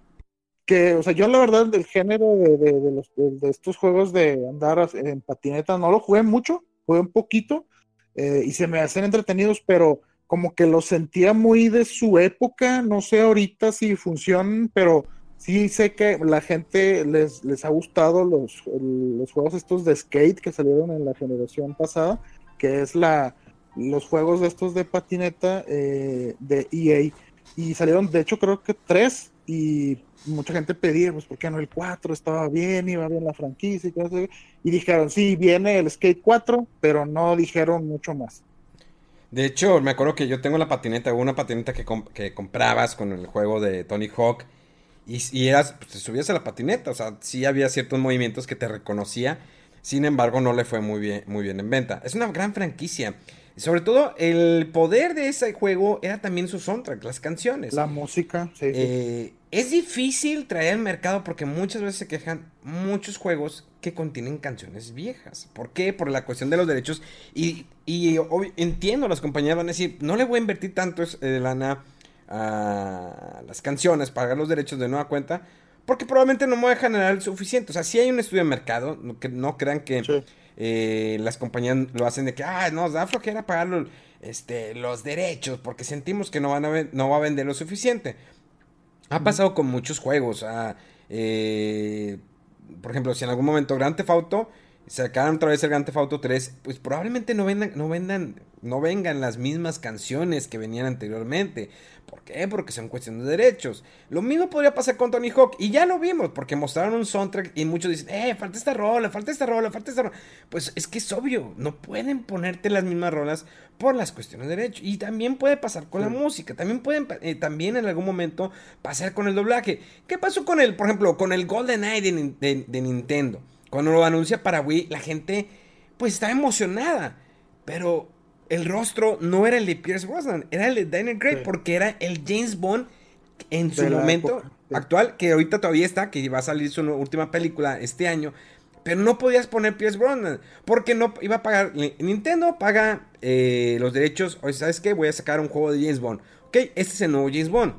que, o sea, yo la verdad del género de, de, los, de estos juegos de andar en patineta no lo jugué mucho, jugué un poquito, eh, y se me hacen entretenidos, pero como que los sentía muy de su época, no sé ahorita si funcionan, pero sí sé que la gente les, les ha gustado los, los juegos estos de skate que salieron en la generación pasada, que es la los juegos estos de patineta eh, de EA. Y salieron, de hecho, creo que tres, y mucha gente pedía, pues, ¿por qué no el 4? Estaba bien, iba bien la franquicia y Y dijeron, sí, viene el Skate 4, pero no dijeron mucho más. De hecho, me acuerdo que yo tengo la patineta, una patineta que, que comprabas con el juego de Tony Hawk. Y, eras, pues, subías a la patineta, o sea, sí había ciertos movimientos que te reconocía. Sin embargo, no le fue muy bien, muy bien en venta. Es una gran franquicia. Sobre todo, el poder de ese juego era también su soundtrack, las canciones. La música, sí. Eh, es difícil traer al mercado porque muchas veces se quejan muchos juegos que contienen canciones viejas. ¿Por qué? Por la cuestión de los derechos. Y, entiendo, las compañías van a decir, no le voy a invertir tanto de lana a las canciones, pagar los derechos de nueva cuenta, porque probablemente no me voy a generar el suficiente. O sea, si hay un estudio de mercado, no, que no crean que eh, las compañías lo hacen de que, ah, nos da flojera pagar este, los derechos porque sentimos que no, van a no va a vender lo suficiente. Ha pasado con muchos juegos. Eh, por ejemplo, si en algún momento Grand Theft Auto sacaran otra vez el Grand Theft Auto 3, pues probablemente no vendan, no vendan, no vengan las mismas canciones que venían anteriormente. ¿Por qué? Porque son cuestiones de derechos. Lo mismo podría pasar con Tony Hawk. Y ya lo vimos, porque mostraron un soundtrack y muchos dicen, eh, falta esta rola, falta esta rola, falta esta rola. Pues es que es obvio, no pueden ponerte las mismas rolas por las cuestiones de derechos. Y también puede pasar con la música. También pueden, eh, también en algún momento pasar con el doblaje. ¿Qué pasó con el, por ejemplo, con el Golden Eye de Nintendo? Cuando lo anuncia para Wii, la gente pues está emocionada. Pero el rostro no era el de Pierce Brosnan, era el de Daniel Craig, porque era el James Bond en su momento actual, que ahorita todavía está, que va a salir su última película este año. Pero no podías poner Pierce Brosnan, porque no iba a pagar. Nintendo paga eh, los derechos. Oye, ¿sabes qué? Voy a sacar un juego de James Bond. Ok, este es el nuevo James Bond.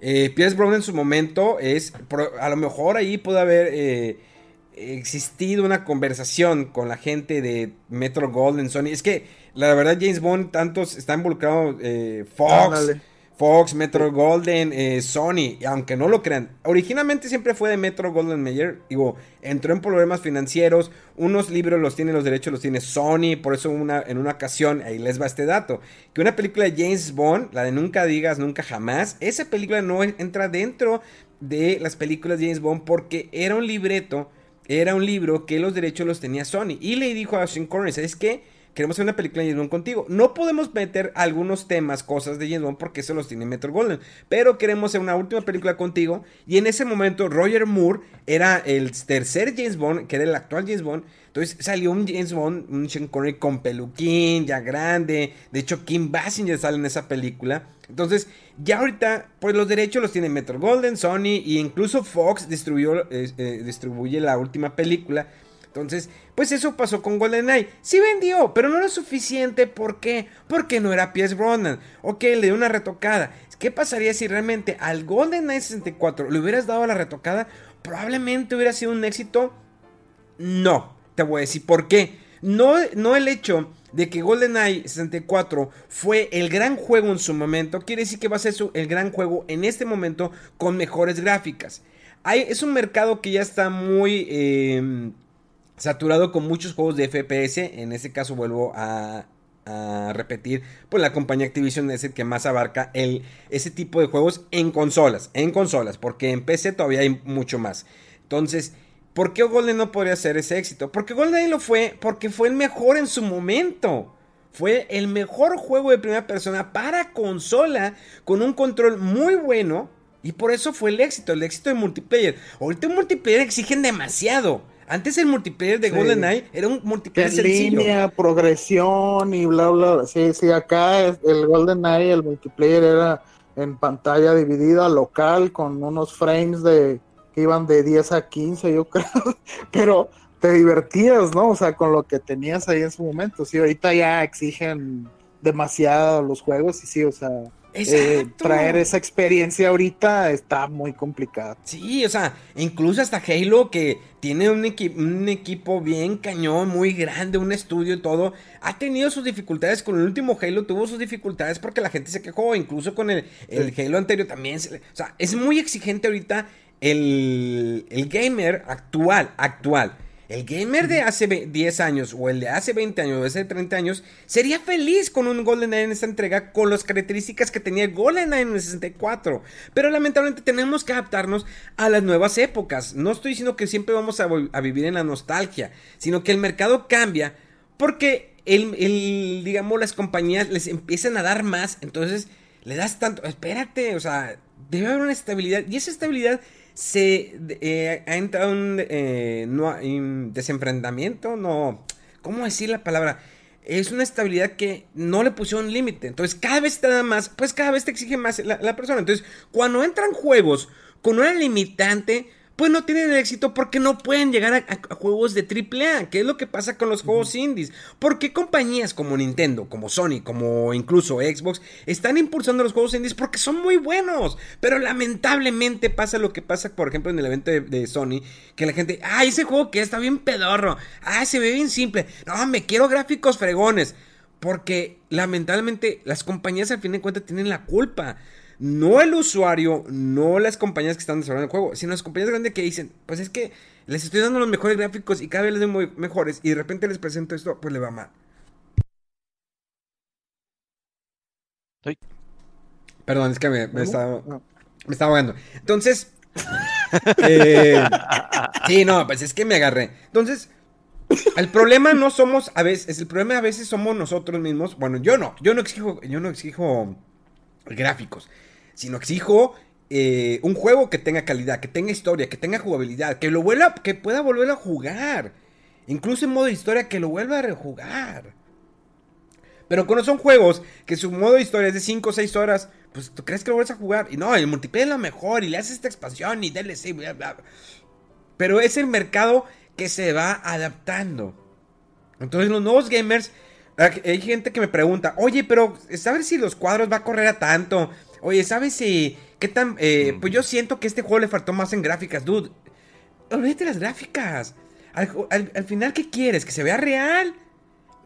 Eh, Pierce Brosnan en su momento es. A lo mejor ahí puede haber. Eh, existido una conversación con la gente de Metro Golden, Sony. Es que la verdad James Bond tantos está involucrado eh, Fox, Fox, Metro Golden, eh, Sony, aunque no lo crean. Originalmente siempre fue de Metro Golden Mayer. Digo, entró en problemas financieros. Unos libros los tiene, los derechos los tiene Sony. Por eso una, en una ocasión, ahí les va este dato, que una película de James Bond, la de Nunca digas, nunca jamás, esa película no entra dentro de las películas de James Bond porque era un libreto era un libro que los derechos los tenía Sony. Y le dijo a Sean Connery, ¿sabes qué? Queremos hacer una película de James Bond contigo. No podemos meter algunos temas, cosas de James Bond porque eso los tiene Metro Golden, pero queremos hacer una última película contigo y en ese momento Roger Moore era el tercer James Bond, que era el actual James Bond. Entonces salió un James Bond, un Sean Connery con peluquín, ya grande. De hecho, Kim Basinger sale en esa película. Entonces, ya ahorita, pues los derechos los tiene Metro Golden, Sony e incluso Fox distribuyó, eh, distribuye la última película. Entonces, pues eso pasó con GoldenEye. Sí vendió, pero no era suficiente. ¿Por qué? Porque no era Pierce Brosnan. Ok, le dio una retocada. ¿Qué pasaría si realmente al GoldenEye 64 le hubieras dado la retocada? Probablemente hubiera sido un éxito. No, te voy a decir por qué. No, no el hecho de que GoldenEye 64 fue el gran juego en su momento, quiere decir que va a ser el gran juego en este momento con mejores gráficas. es un mercado que ya está muy em, saturado con muchos juegos de FPS. En este caso vuelvo a, repetir, pues la compañía Activision es el que más abarca el, ese tipo de juegos en consolas, en consolas, porque en PC todavía hay mucho más. Entonces, ¿por qué Golden no podría ser ese éxito? Porque Golden lo fue porque fue el mejor en su momento. Fue el mejor juego de primera persona para consola con un control muy bueno y por eso fue el éxito, el éxito de multiplayer. Ahorita el multiplayer exigen demasiado. Antes el multiplayer de GoldenEye era un multiplayer sencillo. línea, progresión y bla, bla. Sí, sí, acá el GoldenEye, el multiplayer era en pantalla dividida, local, con unos frames de que iban de 10 a 15, yo creo. Pero te divertías, ¿no? O sea, con lo que tenías ahí en su momento. Sí, ahorita ya exigen demasiado los juegos y sí, o sea eh, traer esa experiencia ahorita está muy complicado. Sí, o sea, incluso hasta Halo, que tiene un, un, equipo bien cañón, muy grande, un estudio y todo, ha tenido sus dificultades. Con el último Halo tuvo sus dificultades porque la gente se quejó, incluso con el, el Halo anterior también. o sea, es muy exigente ahorita el, el gamer actual, actual. El gamer de hace 10 años o el de hace 20 años o de hace 30 años sería feliz con un GoldenEye en esta entrega con las características que tenía GoldenEye en el 64. Pero lamentablemente tenemos que adaptarnos a las nuevas épocas. No estoy diciendo que siempre vamos a, vivir en la nostalgia, sino que el mercado cambia porque el, digamos, las compañías les empiezan a dar más. Entonces le das tanto, espérate, o sea, debe haber una estabilidad y esa estabilidad se eh, ha entrado un eh, no, desenfrentamiento, no, ¿cómo decir la palabra? Es una estabilidad que no le pusieron límite. Entonces, cada vez te da más, pues cada vez te exige más la, la persona. Entonces, cuando entran juegos con una limitante, pues no tienen éxito porque no pueden llegar a, juegos de AAA, que es lo que pasa con los juegos indies. Porque compañías como Nintendo, como Sony, como incluso Xbox, están impulsando los juegos indies porque son muy buenos. Pero lamentablemente pasa lo que pasa, por ejemplo, en el evento de, Sony, que la gente, ah, ese juego que está bien pedorro, ah, se ve bien simple, no, me quiero gráficos fregones. Porque lamentablemente las compañías al fin de cuentas tienen la culpa. No el usuario, no las compañías que están desarrollando el juego, sino las compañías grandes que dicen, pues es que les estoy dando los mejores gráficos y cada vez les doy mejores y de repente les presento esto, pues le va mal. Perdón, es que me, estaba, me estaba ahogando. Entonces, eh, sí, no, pues es que me agarré. Entonces, el problema no somos a veces, el problema a veces somos nosotros mismos. Bueno, yo no, yo no exijo, yo no exijo gráficos sino exijo eh, un juego que tenga calidad, que tenga historia, que tenga jugabilidad, que lo vuelva, que pueda volver a jugar. Incluso en modo historia, que lo vuelva a rejugar. Pero cuando son juegos que su modo de historia es de 5 o 6 horas, pues tú crees que lo vuelves a jugar. Y no, el multiplayer es lo mejor y le haces esta expansión y DLC, bla, bla. Pero es el mercado que se va adaptando. Entonces los nuevos gamers, hay gente que me pregunta, oye, pero ¿sabes si los cuadros va a correr a tanto? Oye, ¿sabes si... ¿Qué tan...? Eh, pues yo siento que este juego le faltó más en gráficas, dude. Olvídate las gráficas. Al, final, ¿qué quieres? ¿Que se vea real?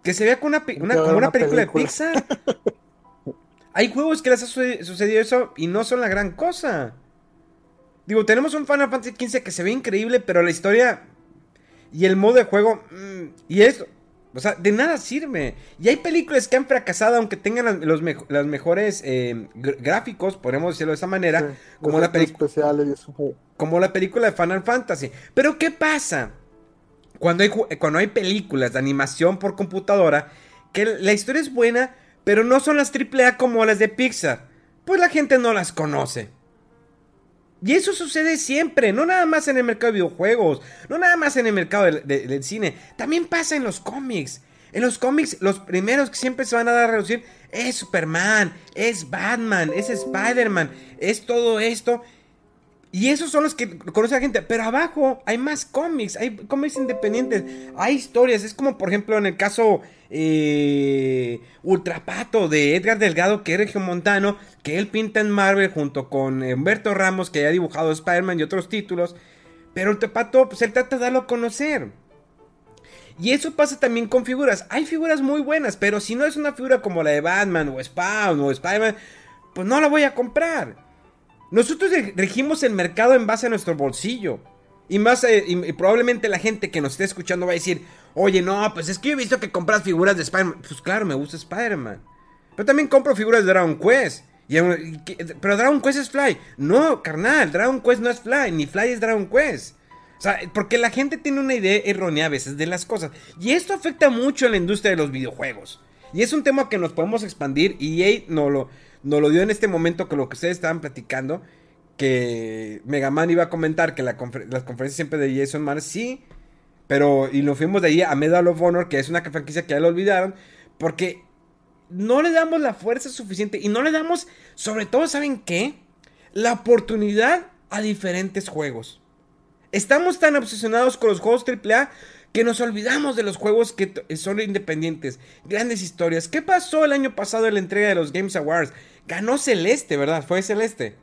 ¿Que se vea como una, película, de Pixar? Hay juegos que les ha sucedido eso y no son la gran cosa. Digo, tenemos un Final Fantasy XV que se ve increíble, pero la historia y el modo de juego... Mm, y esto... O sea, de nada sirve. Y hay películas que han fracasado aunque tengan los, mejores eh, gráficos, podemos decirlo de esa manera, como, la como la película de Final Fantasy. Pero ¿qué pasa? Cuando hay, cuando hay películas de animación por computadora que la historia es buena, pero no son las AAA como las de Pixar. Pues la gente no las conoce. Y eso sucede siempre, no nada más en el mercado de videojuegos, no nada más en el mercado del, cine, también pasa en los cómics. En los cómics, los primeros que siempre se van a dar a reducir es Superman, es Batman, es Spider-Man, es todo esto. Y esos son los que conoce la gente. Pero abajo hay más cómics, hay cómics independientes, hay historias. Es como, por ejemplo, en el caso eh, Ultrapato de Edgar Delgado, que es Montano, que él pinta en Marvel junto con Humberto Ramos, que ha dibujado Spider-Man y otros títulos. Pero Ultrapato, pues él trata de darlo a conocer. Y eso pasa también con figuras. Hay figuras muy buenas, pero si no es una figura como la de Batman o Spawn o Spider-Man, pues no la voy a comprar. Nosotros regimos el mercado en base a nuestro bolsillo. Y más, eh, probablemente la gente que nos esté escuchando va a decir, oye, no, pues es que yo he visto que compras figuras de Spider-Man. Pues claro, me gusta Spider-Man. Pero también compro figuras de Dragon Quest. pero Dragon Quest es Fly. No, carnal, Dragon Quest no es Fly, ni Fly es Dragon Quest. O sea, porque la gente tiene una idea errónea a veces de las cosas. Y esto afecta mucho a la industria de los videojuegos. Y es un tema que nos podemos expandir. Y EA no lo, no lo dio en este momento con lo que ustedes estaban platicando que Mega Man iba a comentar que las conferencias siempre de Jason Mars, sí, pero y nos fuimos de ahí a Medal of Honor, que es una franquicia que ya lo olvidaron, porque no le damos la fuerza suficiente y no le damos, sobre todo, ¿saben qué? La oportunidad a diferentes juegos. Estamos tan obsesionados con los juegos AAA que nos olvidamos de los juegos que son independientes, grandes historias. ¿Qué pasó el año pasado en la entrega de los Games Awards? Ganó Celeste, ¿verdad? Fue Celeste.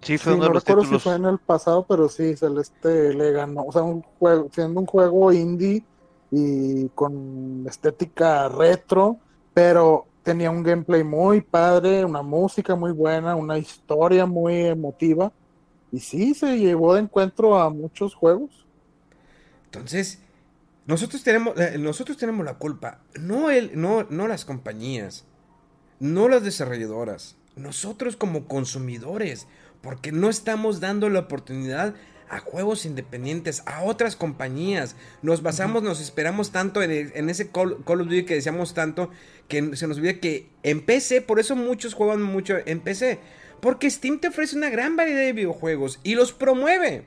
Sí, fue uno de los recuerdo si fue en el pasado, pero sí, Celeste le ganó. O sea, un juego, siendo un juego indie y con estética retro, pero tenía un gameplay muy padre, una música muy buena, una historia muy emotiva. Y sí, se llevó de encuentro a muchos juegos. Entonces, nosotros tenemos, nosotros tenemos la culpa. No, el, no, no las compañías, no las desarrolladoras. Nosotros como consumidores porque no estamos dando la oportunidad a juegos independientes, a otras compañías. Nos basamos, nos esperamos tanto en, ese Call, of Duty que decíamos tanto, que se nos olvida que en PC, por eso muchos juegan mucho en PC. Porque Steam te ofrece una gran variedad de videojuegos y los promueve.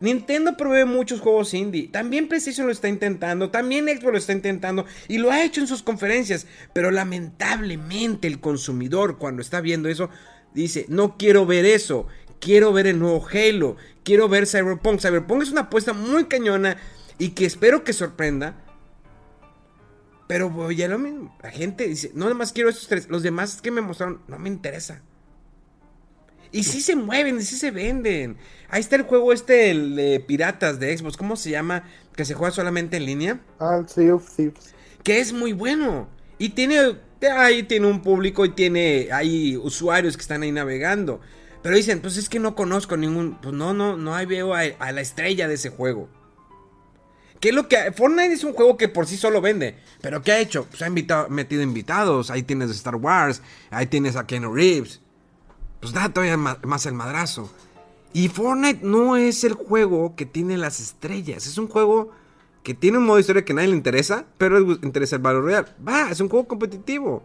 Nintendo promueve muchos juegos indie. También PlayStation lo está intentando. También Xbox lo está intentando. Y lo ha hecho en sus conferencias. Pero lamentablemente el consumidor cuando está viendo eso dice, no quiero ver eso, quiero ver el nuevo Halo, quiero ver Cyberpunk. Cyberpunk es una apuesta muy cañona y que espero que sorprenda. Pero ya lo mismo, la gente dice, no, nada más quiero estos tres, los demás que me mostraron, no me interesa. Y sí se mueven, y sí se venden. Ahí está el juego este, el de piratas de Xbox, ¿cómo se llama? Que se juega solamente en línea. Ah, Sea of Thieves. Que es muy bueno. Y tiene ahí tiene un público y tiene hay usuarios que están ahí navegando. Pero dicen, pues es que no conozco ningún. Pues no, no, no hay veo a, la estrella de ese juego. ¿Qué es lo que.? Fortnite es un juego que por sí solo vende. Pero ¿qué ha hecho? Pues ha invitado, metido invitados. Ahí tienes Star Wars. Ahí tienes a Ken Reeves. Pues da todavía más el madrazo. Y Fortnite no es el juego que tiene las estrellas. Es un juego que tiene un modo de historia que a nadie le interesa, pero le interesa el valor real. Va, es un juego competitivo.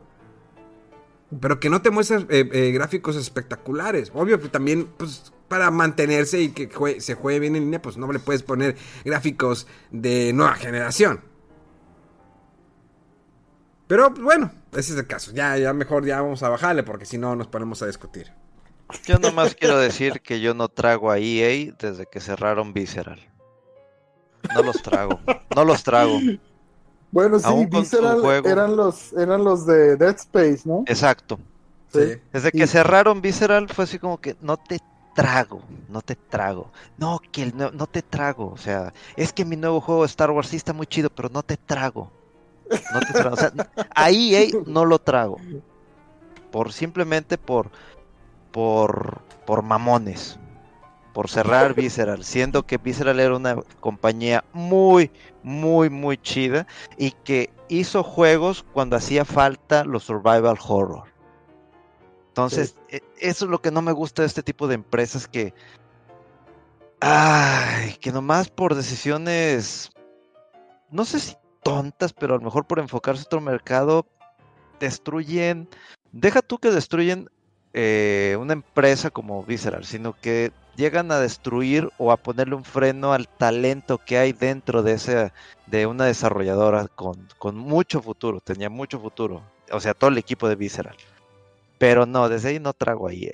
Pero que no te muestra eh, eh, gráficos espectaculares. Obvio que también, pues, para mantenerse y que se juegue bien en línea, pues no le puedes poner gráficos de nueva generación. Pero pues, bueno, ese es el caso. Ya, ya mejor ya vamos a bajarle porque si no nos ponemos a discutir. Yo nomás quiero decir que yo no trago a EA desde que cerraron Visceral. No los trago. No los trago. Bueno, sí, Visceral eran los, eran los de Dead Space, ¿no? Exacto. Desde que cerraron Visceral fue así como que no te trago, no te trago. No, que no, no, te trago. O sea, es que mi nuevo juego de Star Wars sí está muy chido, pero no te trago. No te trago. O sea, ahí no lo trago. Por simplemente por por por mamones por cerrar Visceral, siendo que Visceral era una compañía muy, muy, muy chida y que hizo juegos cuando hacía falta los survival horror. Entonces, e, eso es lo que no me gusta de este tipo de empresas que, ay, que nomás por decisiones, no sé si tontas, pero a lo mejor por enfocarse a otro mercado, destruyen, deja tú que destruyen eh, una empresa como Visceral, sino que llegan a destruir o a ponerle un freno al talento que hay dentro de ese, de una desarrolladora con, con mucho futuro, tenía mucho futuro, o sea, todo el equipo de Visceral. Pero no, desde ahí no trago a EA.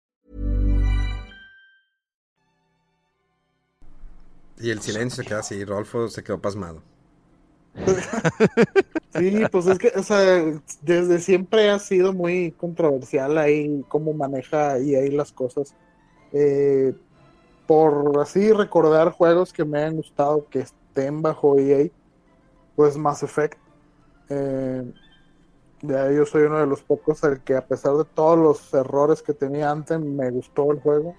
Y el silencio se queda así, Rolfo se quedó pasmado. sí, pues es que, o sea, desde siempre ha sido muy controversial ahí cómo maneja y ahí las cosas. Eh, por así recordar juegos que me han gustado que estén bajo EA, pues Mass Effect. Eh, ya yo soy uno de los pocos el que a pesar de todos los errores que tenía antes, me gustó el juego.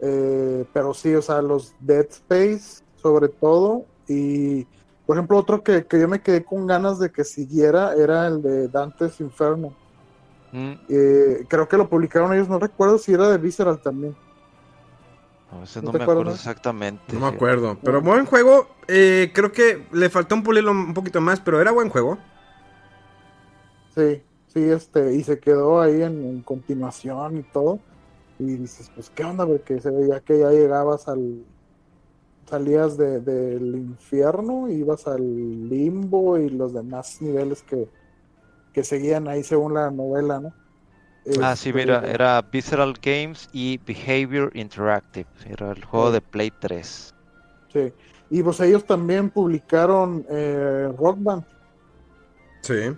Eh, pero sí, o sea, los Dead Space, sobre todo. Y, por ejemplo, otro que, yo me quedé con ganas de que siguiera era el de Dante's Inferno. Mm. Eh, creo que lo publicaron ellos, no recuerdo si era de Visceral también. No, me acuerdo exactamente. No me acuerdo. Pero buen juego. Eh, creo que le faltó un pulirlo un poquito más, pero era buen juego. Sí, sí, este, y se quedó ahí en continuación y todo y dices, pues qué onda, porque se veía que ya llegabas al, salías del infierno, ibas al limbo y los demás niveles que, seguían ahí según la novela, ¿no? ah, sí, mira, este, era Visceral Games y Behavior Interactive, era el juego de Play 3. Sí, y pues ellos también publicaron eh, Rock Band. Sí.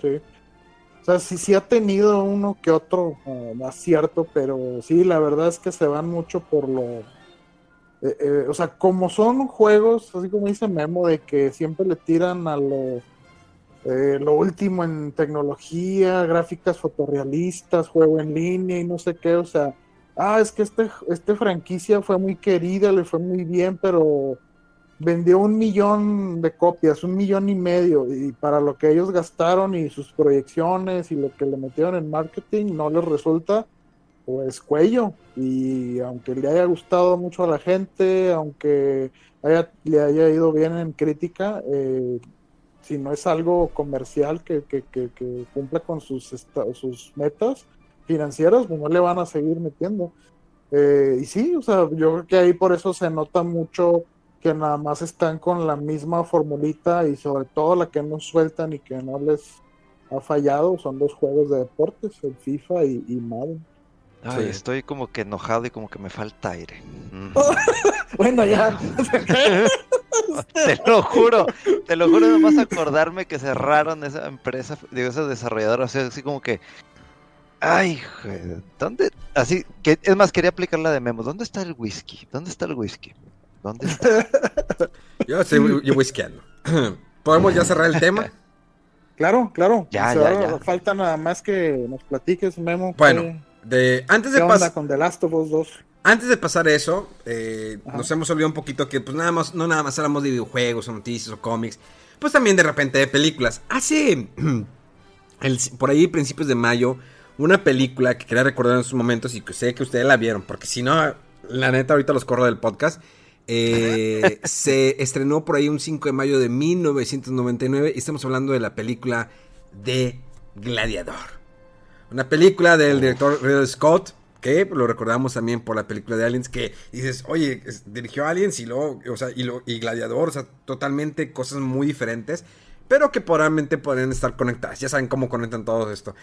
Sí. O sea, sí, sí ha tenido uno que otro uh, acierto, pero sí, la verdad es que se van mucho por lo... Eh, eh, o sea, como son juegos, así como dice Memo, de que siempre le tiran a lo, eh, lo último en tecnología, gráficas fotorrealistas, juego en línea y no sé qué, o sea, ah, es que este, este franquicia fue muy querida, le fue muy bien, pero vendió un millón de copias, un millón y medio, y para lo que ellos gastaron y sus proyecciones y lo que le metieron en marketing no les resulta, pues cuello. Y aunque le haya gustado mucho a la gente, aunque le haya ido bien en crítica, eh, si no es algo comercial que, que, cumpla con sus, sus metas financieras, pues no le van a seguir metiendo. Eh, y sí, o sea, yo creo que ahí por eso se nota mucho que nada más están con la misma formulita y sobre todo la que no sueltan y que no les ha fallado son dos juegos de deportes, el FIFA y, y Madden. Ay, estoy como que enojado y como que me falta aire. Mm. bueno, ya. te lo juro, te lo juro, nomás acordarme que cerraron esa empresa, digo, esa desarrolladora, o sea, así como que. Ay, ¿dónde? Así, que es más, quería aplicar la de Memo. ¿Dónde está el whisky? ¿Dónde está el whisky? ¿Dónde yo estoy yo whiskeando. ¿Podemos ya cerrar el tema? Claro, claro. Ya, ya, Falta nada más que nos platiques, Memo. Bueno, de, antes de pasar. con The Last of Us 2? Antes de pasar eso, eh, nos hemos olvidado un poquito que, pues nada más, no nada más hablamos de videojuegos o noticias o cómics, pues también de repente de películas. Hace, el, por ahí, principios de mayo, una película que quería recordar en sus momentos y que sé que ustedes la vieron, porque si no, la neta, ahorita los corro del podcast. Eh, se estrenó por ahí un 5 de mayo de 1999 y estamos hablando de la película de Gladiador. Una película del director Ridley Scott, que lo recordamos también por la película de Aliens, que dices, oye, dirigió Aliens y luego, o sea, y, lo, y Gladiador, o sea, totalmente cosas muy diferentes, pero que probablemente podrían estar conectadas. Ya saben cómo conectan todo esto.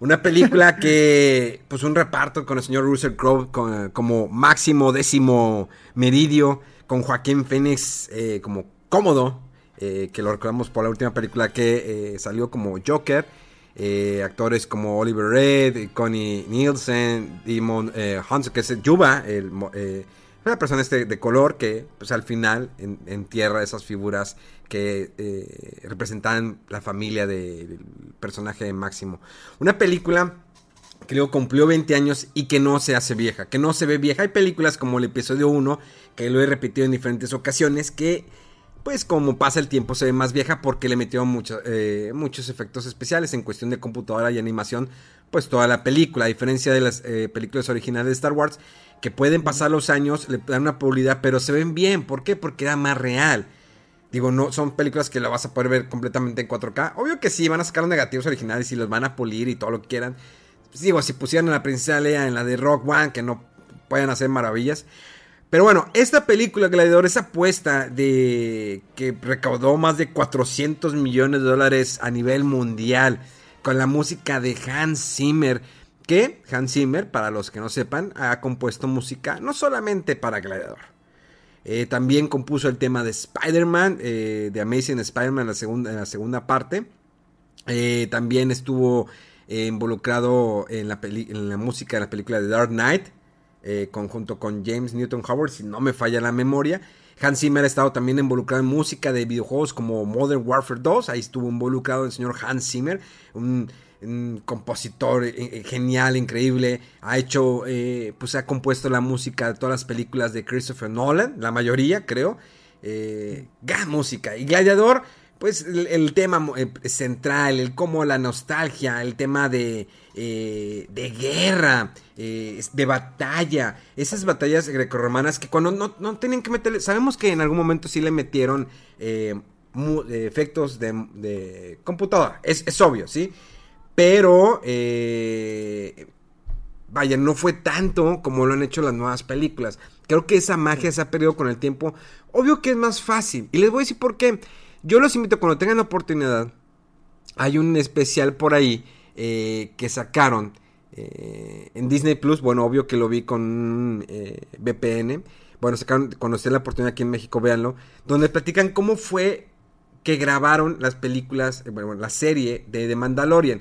Una película que, pues un reparto con el señor Russell Crowe como máximo décimo meridio, con Joaquín Phoenix eh, como cómodo, eh, que lo recordamos por la última película que eh, salió como Joker. actores como Oliver Reed, Connie Nielsen, Damon Hansen, que es Juba, el, la persona este de color que pues al final entierra esas figuras que eh, representan la familia del personaje máximo. Una película que cumplió 20 años y que no se hace vieja, que no se ve vieja. Hay películas como el episodio 1, que lo he repetido en diferentes ocasiones, que pues como pasa el tiempo se ve más vieja porque le metió eh, muchos efectos especiales en cuestión de computadora y animación, pues toda la película, a diferencia de las eh, películas originales de Star Wars, que pueden pasar los años, le dan una publicidad, pero se ven bien. ¿Por qué? Porque era más real. Digo, no son películas que la vas a poder ver completamente en 4K. Obvio que sí, van a sacar los negativos originales y los van a pulir y todo lo que quieran. Pues digo, si pusieran a la princesa Leia en la de Rock One, que no pueden hacer maravillas. Pero bueno, esta película Gladiador, esa apuesta de que recaudó más de 400 millones de dólares a nivel mundial con la música de Hans Zimmer que Hans Zimmer, para los que no sepan, ha compuesto música no solamente para Gladiador. Eh, también compuso el tema de Spider-Man, eh, de Amazing Spider-Man en la segunda, la segunda parte. Eh, también estuvo involucrado en la, música de la película de Dark Knight, junto con James Newton Howard, si no me falla la memoria. Hans Zimmer ha estado también involucrado en música de videojuegos como Modern Warfare 2, ahí estuvo involucrado el señor Hans Zimmer, compositor eh, eh, genial, increíble. Ha hecho, eh, pues ha compuesto la música de todas las películas de Christopher Nolan, la mayoría, creo. gran música. Y Gladiador, pues el, tema central, el cómo la nostalgia, el tema de, de guerra, de batalla, esas batallas grecorromanas que cuando no, no tienen que meterle, sabemos que en algún momento sí le metieron efectos de, de computadora, es, es obvio, ¿sí? Pero, eh, vaya, no fue tanto como lo han hecho las nuevas películas. Creo que esa magia se ha perdido con el tiempo. Obvio que es más fácil. Y les voy a decir por qué. Yo los invito cuando tengan la oportunidad. Hay un especial por ahí eh, que sacaron eh, en Disney Plus. Bueno, obvio que lo vi con VPN. Bueno, sacaron, cuando esté la oportunidad aquí en México, véanlo. Donde platican cómo fue que grabaron las películas, bueno, la serie de The Mandalorian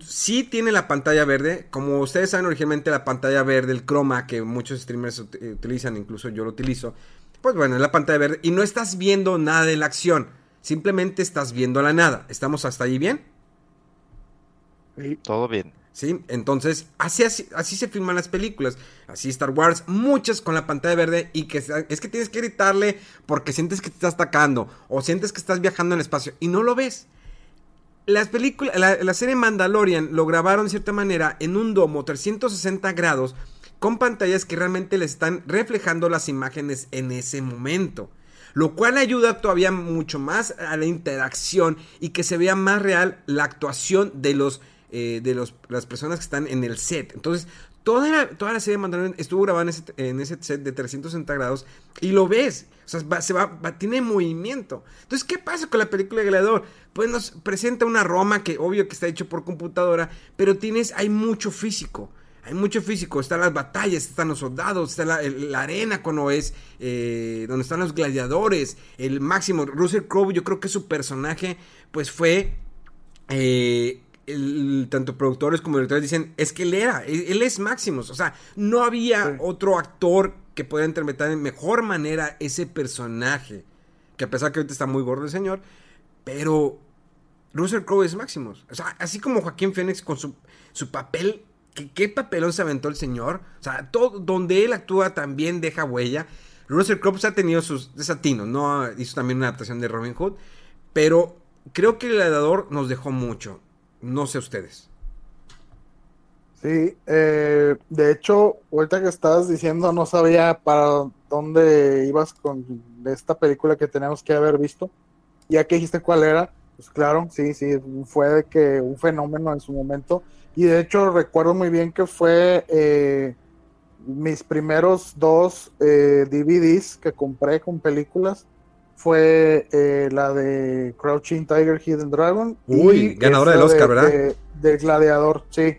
sí tiene la pantalla verde. Como ustedes saben, originalmente la pantalla verde, el croma que muchos streamers utilizan, incluso yo lo utilizo. Pues bueno, es la pantalla verde. Y no estás viendo nada de la acción. Simplemente estás viendo la nada. ¿Estamos hasta ahí bien? Todo bien. Sí, entonces así, así, se filman las películas. Así Star Wars, muchas con la pantalla verde y que es que tienes que gritarle porque sientes que te estás atacando o sientes que estás viajando en el espacio y no lo ves. Las películas, la, serie Mandalorian lo grabaron de cierta manera en un domo 360 grados con pantallas que realmente le están reflejando las imágenes en ese momento. Lo cual ayuda todavía mucho más a la interacción y que se vea más real la actuación de los eh, de los, las personas que están en el set. Entonces, toda la, toda la serie de Mandalorian estuvo grabada en ese, set de 360 grados y lo ves. O sea, se va, tiene movimiento. Entonces, ¿qué pasa con la película de Gladiador? Pues nos presenta una Roma que obvio que está hecho por computadora, pero tienes, hay mucho físico. Hay mucho físico, están las batallas, están los soldados, está la, arena cuando es, eh, donde están los gladiadores, el máximo. Russell Crowe, yo creo que su personaje, pues fue eh, tanto productores como directores dicen, es que él era, él, es Maximus. O sea, no había otro actor que pueda interpretar de mejor manera ese personaje. Que a pesar que ahorita está muy gordo el señor, pero Russell Crowe es Maximus. O sea, así como Joaquín Phoenix con su, su papel, ¿qué, papelón se aventó el señor? O sea, todo, donde él actúa también deja huella. Russell Crowe ha tenido sus desatinos, ¿no? Hizo también una adaptación de Robin Hood, pero creo que el gladiador nos dejó mucho. No sé ustedes. Sí, eh, de hecho, ahorita que estabas diciendo, no sabía para dónde ibas con esta película que tenemos que haber visto. Ya que dijiste cuál era, pues claro, sí, sí, fue de que un fenómeno en su momento. Y de hecho, recuerdo muy bien que fue eh, mis primeros dos eh, DVDs que compré con películas fue eh, la de Crouching Tiger, Hidden Dragon. Uy, ganadora del Oscar, ¿verdad? De, Gladiador, sí.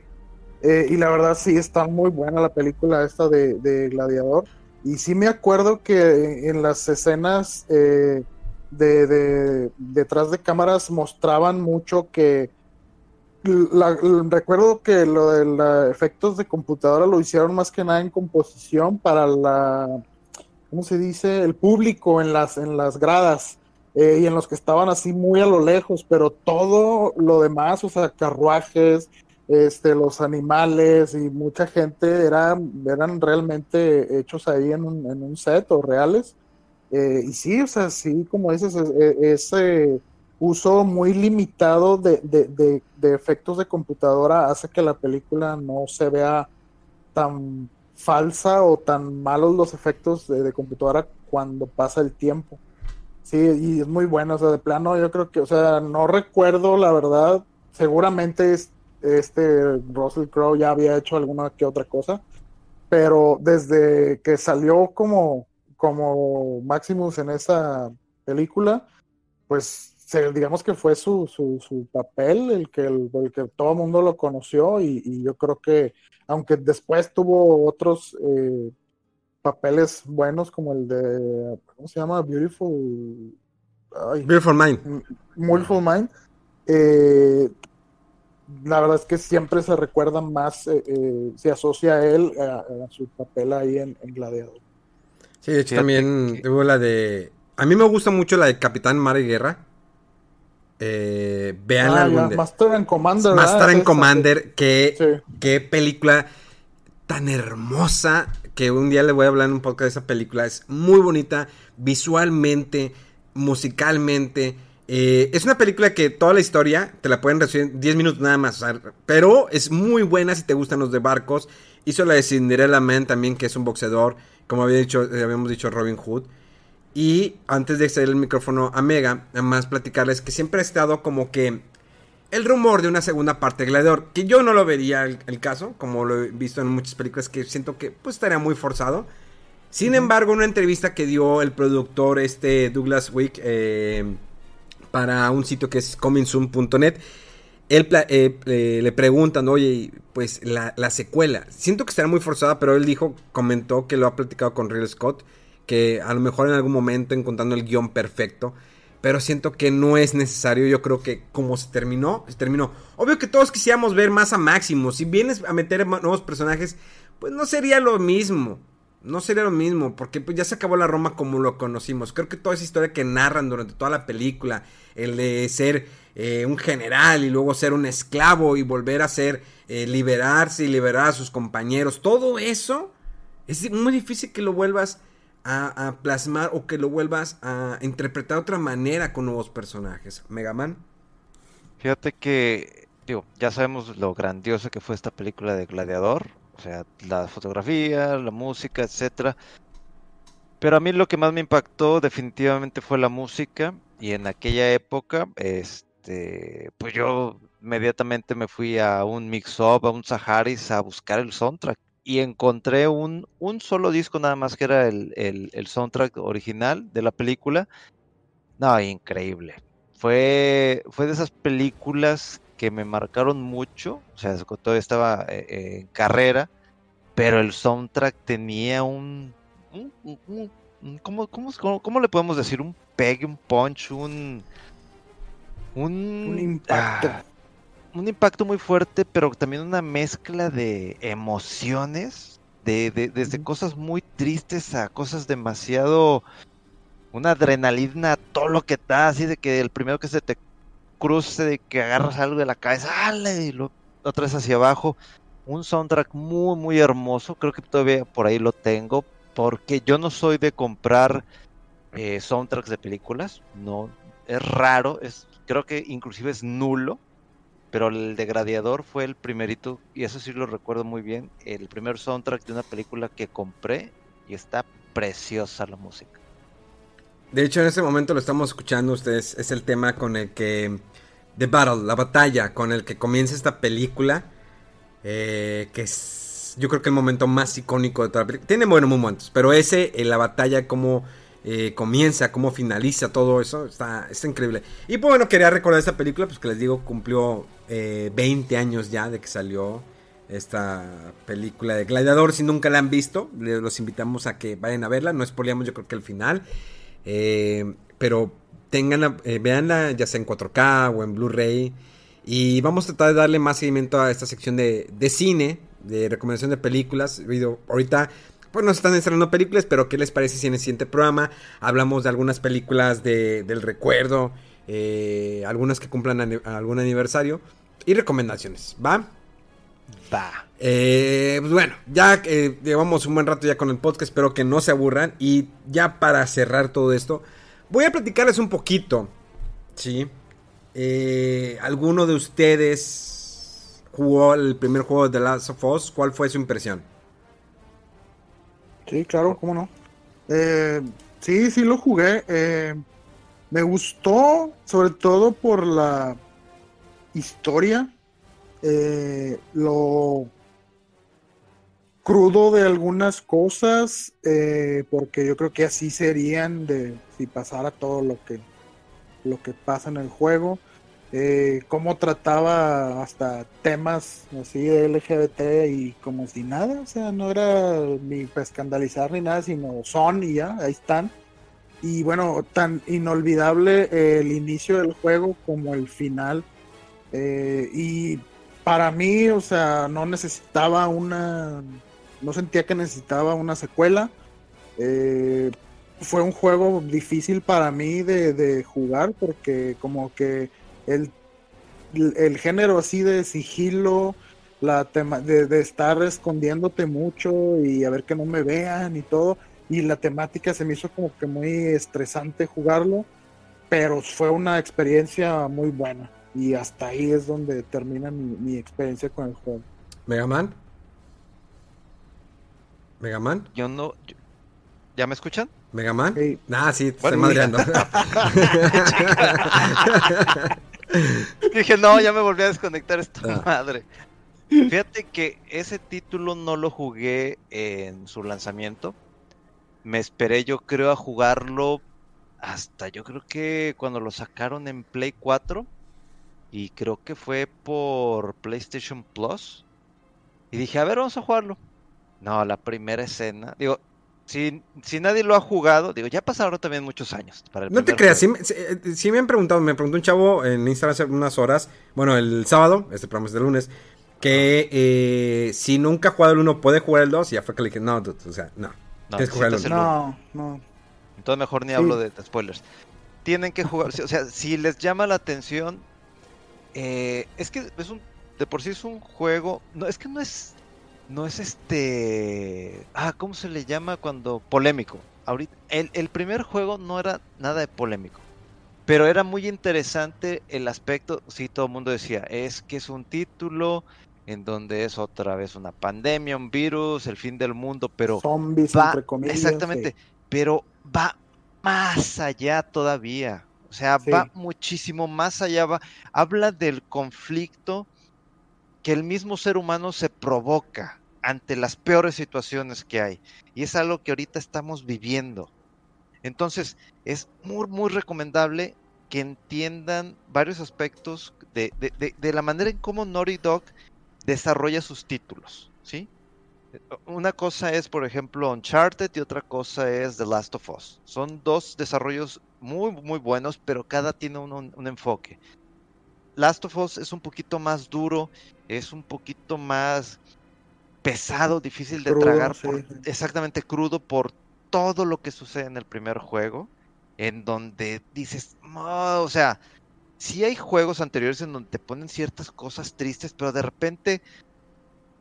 Eh, y la verdad sí está muy buena la película esta de, Gladiador. Y sí me acuerdo que en las escenas eh, de, detrás de cámaras mostraban mucho que recuerdo que lo de los efectos de computadora lo hicieron más que nada en composición para la ¿cómo se dice? El público en las, en las gradas. Eh, y en los que estaban así muy a lo lejos, pero todo lo demás, o sea, carruajes, este, los animales y mucha gente eran, eran realmente hechos ahí en un, en un set o reales. Eh, y sí, o sea, sí, como dices, ese uso muy limitado de, de, de, efectos de computadora hace que la película no se vea tan falsa o tan malos los efectos de, computadora cuando pasa el tiempo. Sí, y es muy bueno, o sea, de plano yo creo que, o sea, no recuerdo la verdad, seguramente este Russell Crowe ya había hecho alguna que otra cosa, pero desde que salió como, como Maximus en esa película, pues digamos que fue su, su, papel el que, el, que todo el mundo lo conoció y, yo creo que aunque después tuvo otros eh, papeles buenos como el de, ¿cómo se llama? Beautiful... Beautiful Mind. Beautiful Mind. Eh, la verdad es que siempre se recuerda más, eh, se asocia a él, a, su papel ahí en, Gladiador. Sí, de hecho también tuvo la de... A mí me gusta mucho la de Capitán Mar y Guerra. Eh, vean ah, Master and Commander. Master and Commander, qué, qué película tan hermosa que un día le voy a hablar un poco de esa película. Es muy bonita visualmente, musicalmente. Eh, es una película que toda la historia te la pueden resumir 10 minutos nada más. pero es muy buena si te gustan los de barcos. Hizo la de Cinderella Man también, que es un boxeador. Como había dicho, eh, habíamos dicho Robin Hood. Y antes de exceder el micrófono a Mega, además platicarles que siempre ha estado como que el rumor de una segunda parte de Gladiador, que yo no lo vería el, caso, como lo he visto en muchas películas que siento que pues estaría muy forzado. Sin embargo, en una entrevista que dio el productor este Douglas Wick eh, para un sitio que es comingsoon.net, él eh, le preguntan, oye, pues la, la, secuela, siento que estará muy forzada, pero él dijo, comentó que lo ha platicado con Real Scott que a lo mejor en algún momento encontrando el guion perfecto. Pero siento que no es necesario. Yo creo que como se terminó, se terminó. Obvio que todos quisiéramos ver más a Máximo. Si vienes a meter nuevos personajes, pues no sería lo mismo. No sería lo mismo, porque pues ya se acabó la Roma como lo conocimos. Creo que toda esa historia que narran durante toda la película, el de ser eh, un general y luego ser un esclavo y volver a ser, eh, liberarse y liberar a sus compañeros, todo eso es muy difícil que lo vuelvas a, plasmar o que lo vuelvas a interpretar de otra manera con nuevos personajes. Megaman. Fíjate que, ya sabemos lo grandioso que fue esta película de Gladiador, o sea, la fotografía, la música, etcétera. Pero a mí lo que más me impactó definitivamente fue la música y en aquella época, este, pues yo inmediatamente me fui a un mix-up, a un Saharis a buscar el soundtrack y encontré un, un solo disco nada más que era el, el, soundtrack original de la película. No, increíble. Fue, fue de esas películas que me marcaron mucho, o sea, todavía estaba eh, en carrera, pero el soundtrack tenía un... ¿cómo, cómo, le podemos decir? Un peg, un punch, un... Un, impacto. Ah, un impacto muy fuerte, pero también una mezcla de emociones, de, desde cosas muy tristes a cosas demasiado, una adrenalina, todo lo que da, así de que el primero que se te cruce, de que agarras algo de la cabeza, ¡ale! y lo, otra vez hacia abajo. Un soundtrack muy, muy hermoso, creo que todavía por ahí lo tengo, porque yo no soy de comprar eh, soundtracks de películas, no, es raro, es, creo que inclusive es nulo pero el de Gladiador fue el primerito, y eso sí lo recuerdo muy bien, el primer soundtrack de una película que compré y está preciosa la música. De hecho, en ese momento lo estamos escuchando ustedes, es el tema con el que... The Battle, la batalla, con el que comienza esta película, eh, que es yo creo que el momento más icónico de toda la película. Tiene buenos momentos, pero ese, en la batalla, como eh, comienza, cómo finaliza todo eso, está, increíble. Y pues, bueno, quería recordar esta película, pues que les digo, cumplió 20 eh, años ya de que salió esta película de Gladiador. Si nunca la han visto, los invitamos a que vayan a verla. No spoileamos, yo creo que el final. Eh, pero tengan veanla ya sea en 4K o en Blu-ray. Y vamos a tratar de darle más seguimiento a esta sección de, de cine, de recomendación de películas. Ahorita pues nos están estrenando películas, pero ¿qué les parece si en el siguiente programa hablamos de algunas películas de, del recuerdo, eh, algunas que cumplan algún aniversario y recomendaciones, ¿va? Va. Eh, pues bueno, ya eh, llevamos un buen rato ya con el podcast, espero que no se aburran y ya para cerrar todo esto, voy a platicarles un poquito, ¿sí? ¿Alguno de ustedes jugó el primer juego de The Last of Us? ¿Cuál fue su impresión? Sí, claro, cómo no. Eh, sí, sí lo jugué. Eh, me gustó, sobre todo por la historia, eh, lo crudo de algunas cosas, porque yo creo que así serían de si pasara todo lo que lo que pasa en el juego eh, cómo trataba hasta temas así de LGBT y como si nada, o sea, no era ni para escandalizar ni nada, sino son y ya, ahí están. Y bueno, tan inolvidable el inicio del juego como el final. Eh, y para mí, o sea, no necesitaba una, no sentía que necesitaba una secuela. Eh, fue un juego difícil para mí de, de jugar porque como que el, el género así de sigilo, la tema de, estar escondiéndote mucho y a ver que no me vean y todo. Y la temática se me hizo como que muy estresante jugarlo, pero fue una experiencia muy buena. Y hasta ahí es donde termina mi, experiencia con el juego. ¿Mega Man? ¿Mega Man? Yo no. ¿Ya me escuchan? ¿Mega Man? Nah, sí, te estoy madreando. Dije, no, ya me volví a desconectar esta ah. madre. Fíjate que ese título no lo jugué en su lanzamiento. Me esperé, yo creo, a jugarlo hasta yo creo que cuando lo sacaron en Play 4. Y creo que fue por PlayStation Plus. Y dije, a ver, vamos a jugarlo. No, la primera escena. Digo, si, si nadie lo ha jugado, digo, ya pasaron también muchos años. no te creas, sí, me han preguntado, me preguntó un chavo en Instagram hace unas horas, bueno, el sábado, este programa es de lunes, que eh, si nunca ha jugado el 1 puede jugar el 2, y ya fue que le dije, no, o sea, no, no tienes que jugar el 1. No, no. Entonces mejor ni hablo de, spoilers. Tienen que jugar, o sea, si les llama la atención, eh, es que es un, de por sí es un juego, no, es que no es no es este. Ah, ¿cómo se le llama cuando. polémico? Ahorita, el, el, primer juego no era nada de polémico. Pero era muy interesante el aspecto. Sí, todo el mundo decía, es que es un título en donde es otra vez una pandemia, un virus, el fin del mundo, pero. Zombies, entre comillas. Exactamente. Pero va más allá todavía. O sea, va muchísimo más allá. Va, habla del conflicto que el mismo ser humano se provoca ante las peores situaciones que hay. Y es algo que ahorita estamos viviendo. Entonces, es muy, muy recomendable que entiendan varios aspectos de, la manera en cómo Naughty Dog desarrolla sus títulos, ¿sí? Una cosa es, por ejemplo, Uncharted y otra cosa es The Last of Us. Son dos desarrollos muy, muy buenos, pero cada tiene un enfoque. Last of Us es un poquito más duro, es un poquito más pesado, difícil de tragar, exactamente crudo por todo lo que sucede en el primer juego, en donde dices, o sea, sí hay juegos anteriores en donde te ponen ciertas cosas tristes, pero de repente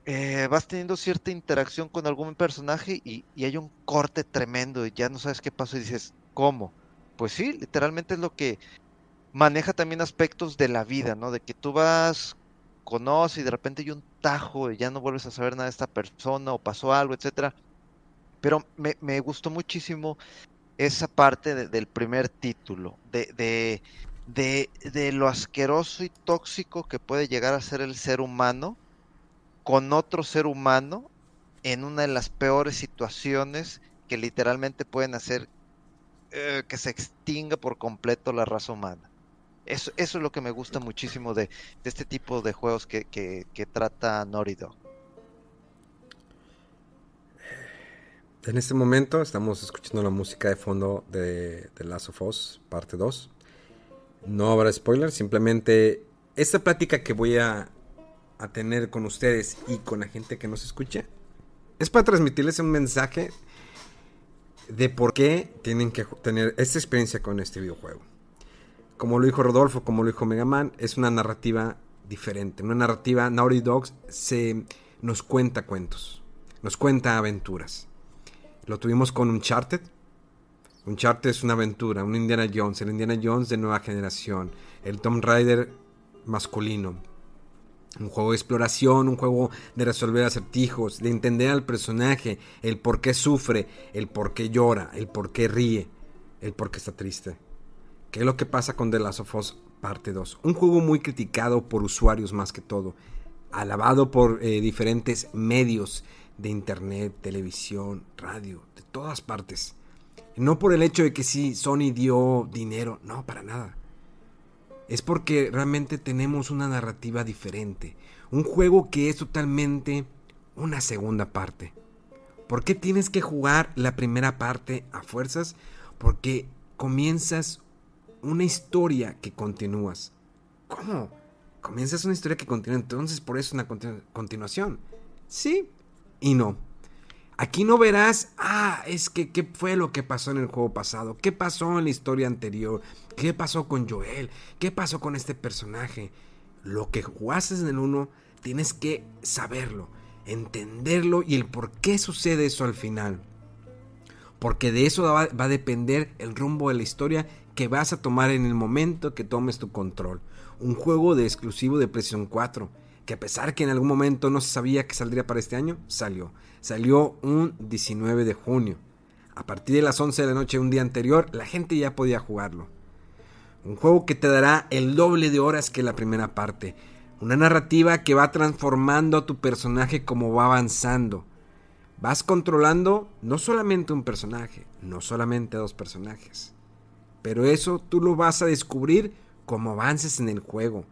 eh, vas teniendo cierta interacción con algún personaje y, y, hay un corte tremendo y ya no sabes qué pasó y dices, ¿cómo? Pues sí, literalmente es lo que maneja también aspectos de la vida, ¿no? De que tú vas conoce y de repente hay un tajo y ya no vuelves a saber nada de esta persona o pasó algo, etcétera. Pero me, gustó muchísimo esa parte del primer título, de, de, de, lo asqueroso y tóxico que puede llegar a ser el ser humano con otro ser humano en una de las peores situaciones que literalmente pueden hacer eh, que se extinga por completo la raza humana. Eso, es lo que me gusta muchísimo de, este tipo de juegos que, trata Norido. En este momento estamos escuchando la música de fondo de, The Last of Us, parte 2. No habrá spoilers, simplemente esta plática que voy a, a tener con ustedes y con la gente que nos escuche Es para transmitirles un mensaje de por qué tienen que tener esta experiencia con este videojuego. Como lo dijo Rodolfo, como lo dijo Mega Man, es una narrativa diferente. Una narrativa, Naughty Dogs se nos cuenta cuentos, nos cuenta aventuras. Lo tuvimos con Uncharted. Uncharted es una aventura, un Indiana Jones, el Indiana Jones de nueva generación, el Tomb Raider masculino. Un juego de exploración, un juego de resolver acertijos, de entender al personaje, el por qué sufre, el por qué llora, el por qué ríe, el por qué está triste. ¿Qué es lo que pasa con The Last of Us parte 2? Un juego muy criticado por usuarios más que todo, alabado por eh, diferentes medios de internet, televisión, radio, de todas partes. No por el hecho de que sí, Sony dio dinero, no, para nada es porque realmente tenemos una narrativa diferente. Un juego que es totalmente una segunda parte. ¿Por qué tienes que jugar la primera parte a fuerzas? Porque comienzas una historia que continúas. ¿Cómo? Comienzas una historia que continúa, entonces por eso es una continuación. Sí y no. Aquí no verás, ah, es que qué fue lo que pasó en el juego pasado, qué pasó en la historia anterior, qué pasó con Joel, qué pasó con este personaje. Lo que jugaste en el 1 tienes que saberlo, entenderlo y el por qué sucede eso al final. Porque de eso va, va a depender el rumbo de la historia que vas a tomar en el momento que tomes tu control. Un juego de exclusivo de PlayStation 4 que a pesar que en algún momento no se sabía que saldría para este año, salió. Salió un 19 de junio. A partir de las 11 de la noche un día anterior, la gente ya podía jugarlo. Un juego que te dará el doble de horas que la primera parte. Una narrativa que va transformando a tu personaje como va avanzando. Vas controlando no solamente un personaje, no solamente dos personajes. Pero eso tú lo vas a descubrir como avances en el juego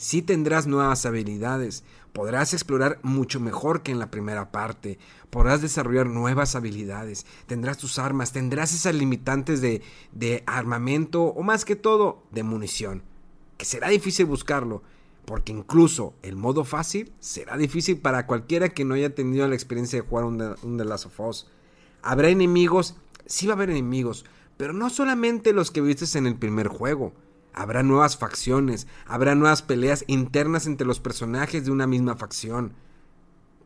sí tendrás nuevas habilidades, podrás explorar mucho mejor que en la primera parte, podrás desarrollar nuevas habilidades, tendrás tus armas, tendrás esas limitantes de, de armamento o más que todo de munición, que será difícil buscarlo, porque incluso el modo fácil será difícil para cualquiera que no haya tenido la experiencia de jugar un, un The Last of Us. Habrá enemigos, sí va a haber enemigos, pero no solamente los que viste en el primer juego, Habrá nuevas facciones, habrá nuevas peleas internas entre los personajes de una misma facción.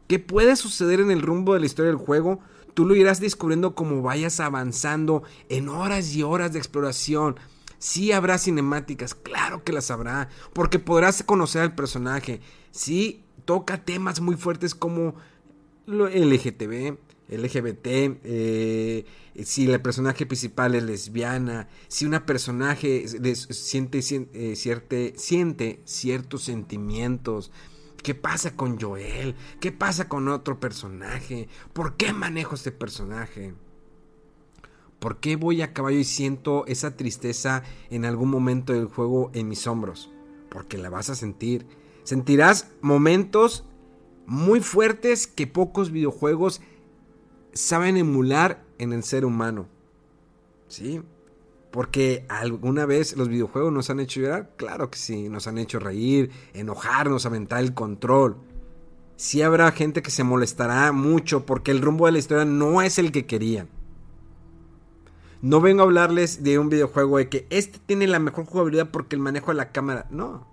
¿Qué puede suceder en el rumbo de la historia del juego? Tú lo irás descubriendo como vayas avanzando en horas y horas de exploración. Sí habrá cinemáticas, claro que las habrá, porque podrás conocer al personaje. Sí toca temas muy fuertes como el LGTB, LGBT, eh, si el personaje principal es lesbiana, si una personaje siente, eh, siente ciertos sentimientos. ¿Qué pasa con Joel? ¿Qué pasa con otro personaje? ¿Por qué manejo este personaje? ¿Por qué voy a caballo y siento esa tristeza en algún momento del juego en mis hombros? Porque la vas a sentir. Sentirás momentos muy fuertes que pocos videojuegos saben emular en el ser humano. ¿Sí? Porque alguna vez los videojuegos nos han hecho llorar, claro que sí, nos han hecho reír, enojarnos, aventar el control. Sí habrá gente que se molestará mucho porque el rumbo de la historia no es el que querían. No vengo a hablarles de un videojuego de que este tiene la mejor jugabilidad porque el manejo de la cámara. No.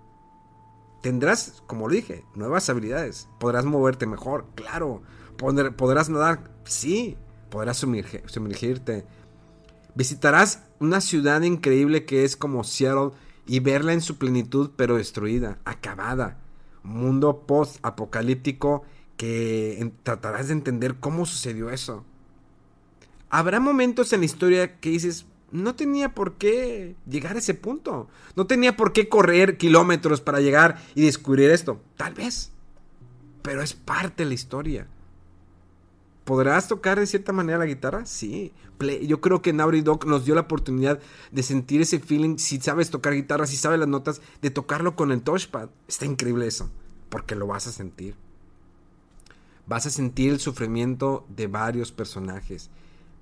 Tendrás, como dije, nuevas habilidades. Podrás moverte mejor, claro. Podrás nadar, sí. Podrás sumergirte. Visitarás una ciudad increíble que es como Seattle y verla en su plenitud pero destruida, acabada. Un mundo post-apocalíptico que tratarás de entender cómo sucedió eso. Habrá momentos en la historia que dices, no tenía por qué llegar a ese punto. No tenía por qué correr kilómetros para llegar y descubrir esto. Tal vez. Pero es parte de la historia. ¿Podrás tocar de cierta manera la guitarra? Sí. yo creo que Naughty Dog nos dio la oportunidad de sentir ese feeling, si sabes tocar guitarra, si sabes las notas, de tocarlo con el touchpad. Está increíble eso, porque lo vas a sentir. Vas a sentir el sufrimiento de varios personajes.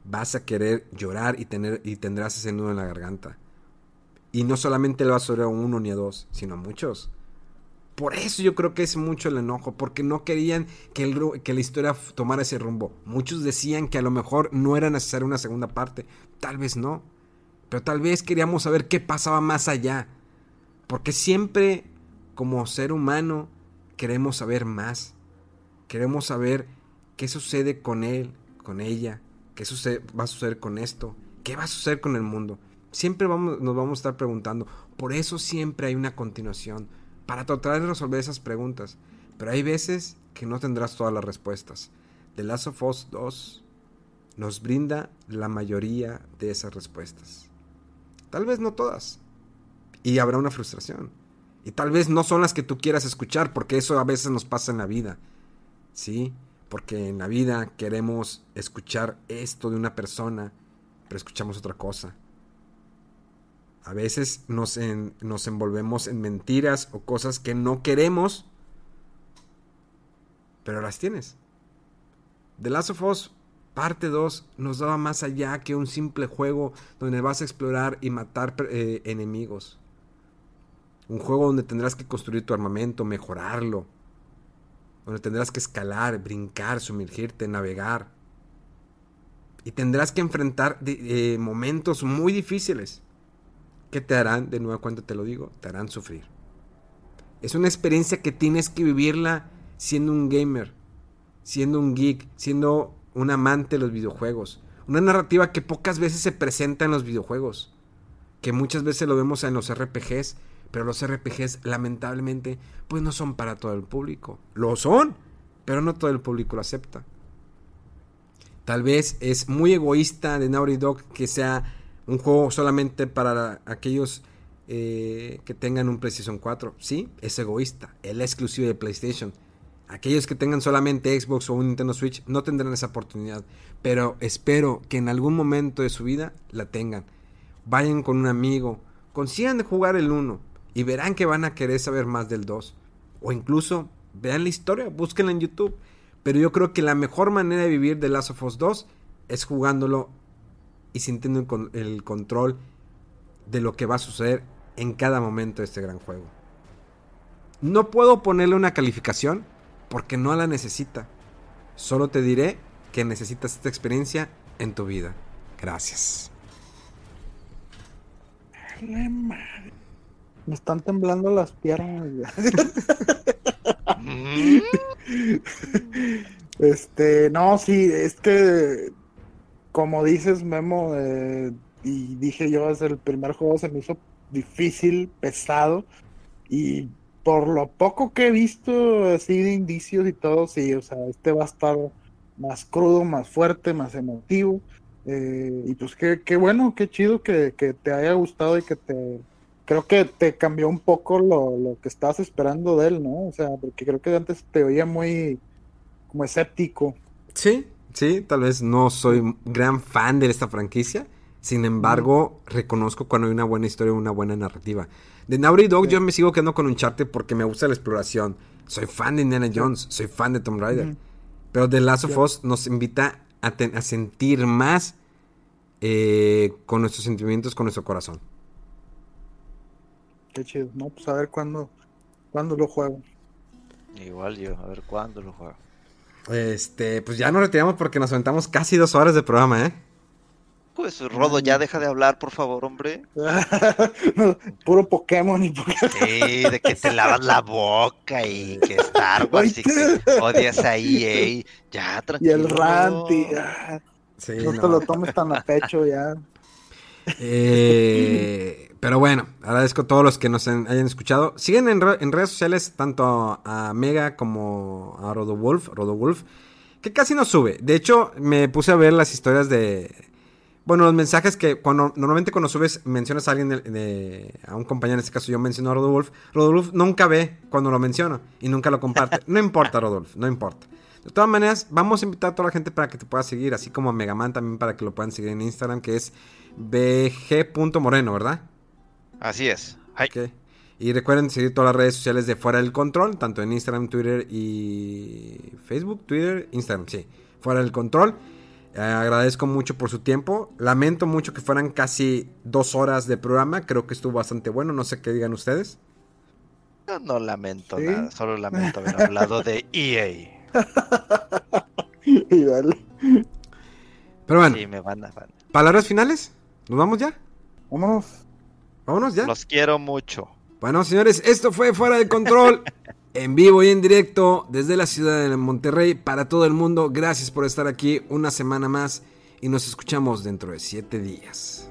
Vas a querer llorar y, tener, y tendrás ese nudo en la garganta. Y no solamente lo vas a oír a uno ni a dos, sino a muchos. Por eso yo creo que es mucho el enojo, porque no querían que, la historia tomara ese rumbo. Muchos decían que a lo mejor no era necesaria una segunda parte, tal vez no, pero tal vez queríamos saber qué pasaba más allá, porque siempre como ser humano queremos saber más, queremos saber qué sucede con él, con ella, qué sucede, va a suceder con esto, qué va a suceder con el mundo. Siempre vamos, nos vamos a estar preguntando, por eso siempre hay una continuación para tratar de resolver esas preguntas. Pero hay veces que no tendrás todas las respuestas. The Last of Us 2 nos brinda la mayoría de esas respuestas. Tal vez no todas. Y habrá una frustración. Y tal vez no son las que tú quieras escuchar, porque eso a veces nos pasa en la vida. ¿Sí? Porque en la vida queremos escuchar esto de una persona, pero escuchamos otra cosa. A veces nos, nos envolvemos en mentiras o cosas que no queremos, pero las tienes. The Last of Us parte 2 nos daba más allá que un simple juego donde vas a explorar y matar eh, enemigos. Un juego donde tendrás que construir tu armamento, mejorarlo. Donde tendrás que escalar, brincar, sumergirte, navegar. Y tendrás que enfrentar eh, momentos muy difíciles que te harán, de nueva cuenta te lo digo, te harán sufrir. Es una experiencia que tienes que vivirla siendo un gamer, siendo un geek, siendo un amante de los videojuegos. Una narrativa que pocas veces se presenta en los videojuegos, que muchas veces lo vemos en los RPGs, pero los RPGs lamentablemente pues no son para todo el público. Lo son, pero no todo el público lo acepta. Tal vez es muy egoísta de Naughty que sea un juego solamente para aquellos eh, que tengan un PlayStation 4. Sí, es egoísta. Es exclusivo de PlayStation. Aquellos que tengan solamente Xbox o un Nintendo Switch no tendrán esa oportunidad. Pero espero que en algún momento de su vida la tengan. Vayan con un amigo. Consigan de jugar el 1. Y verán que van a querer saber más del 2. O incluso vean la historia. Búsquenla en YouTube. Pero yo creo que la mejor manera de vivir The Last of Us 2 es jugándolo y sintiendo el control de lo que va a suceder en cada momento de este gran juego. No puedo ponerle una calificación porque no la necesita. Solo te diré que necesitas esta experiencia en tu vida. Gracias. Me están temblando las piernas. este, no, sí, es que como dices, Memo, eh, y dije yo, es el primer juego se me hizo difícil, pesado, y por lo poco que he visto así de indicios y todo, sí, o sea, este va a estar más crudo, más fuerte, más emotivo. Eh, y pues qué, qué, bueno, qué chido que, que, te haya gustado y que te... Creo que te cambió un poco lo, lo, que estabas esperando de él, ¿no? O sea, porque creo que antes te oía muy como escéptico. Sí, Sí, tal vez no soy gran fan de esta franquicia. Sin embargo, reconozco cuando hay una buena historia, una buena narrativa. De Naughty Dog yo me sigo quedando con un charte porque me gusta la exploración. Soy fan de Indiana Jones, soy fan de Tomb Raider. Pero The Last of Us nos invita a, sentir más eh, con nuestros sentimientos, con nuestro corazón. Qué chido. No, pues a ver cuándo, cuándo lo juego. Igual yo, a ver cuándo lo juego. Este, pues ya nos retiramos porque nos aventamos casi dos horas de programa, ¿eh? Pues Rodo, ya deja de hablar, por favor, hombre. puro Pokémon y Pokémon. Sí, de que te lavas la boca y que Star Wars y que odias a EA. Ya, tranquilo. Y el Ranty. no, te lo tomes tan a pecho ya. Eh, pero bueno, agradezco a todos los que nos hayan escuchado. Siguen en, redes sociales tanto a Mega como a Rodowolf, Rodowolf, que casi no sube. De hecho, me puse a ver las historias de... Bueno, los mensajes que cuando normalmente cuando subes mencionas a alguien de, a un compañero, en este caso yo menciono a Rodolf, Rodolf nunca ve cuando lo menciono y nunca lo comparte. No importa, Rodolf, no importa. De todas maneras, vamos a invitar a toda la gente para que te pueda seguir, así como a Megaman también para que lo puedan seguir en Instagram, que es bg.moreno, ¿verdad? Así es. Y recuerden seguir todas las redes sociales de Fuera del Control, tanto en Instagram, Twitter y Facebook, Twitter, Instagram, sí. Fuera del Control. Eh, agradezco mucho por su tiempo. Lamento mucho que fueran casi dos horas de programa. Creo que estuvo bastante bueno. No sé qué digan ustedes. Yo no lamento nada, solo lamento haber hablado de EA. y dale. Pero bueno, Sí, me van a... van- ¿palabras finales? ¿Nos vamos ya? Vámonos. Vámonos ya. Los quiero mucho. Bueno, señores, esto fue Fuera de Control, en vivo y en directo desde la ciudad de Monterrey para todo el mundo. Gracias por estar aquí una semana más y nos escuchamos dentro de siete días.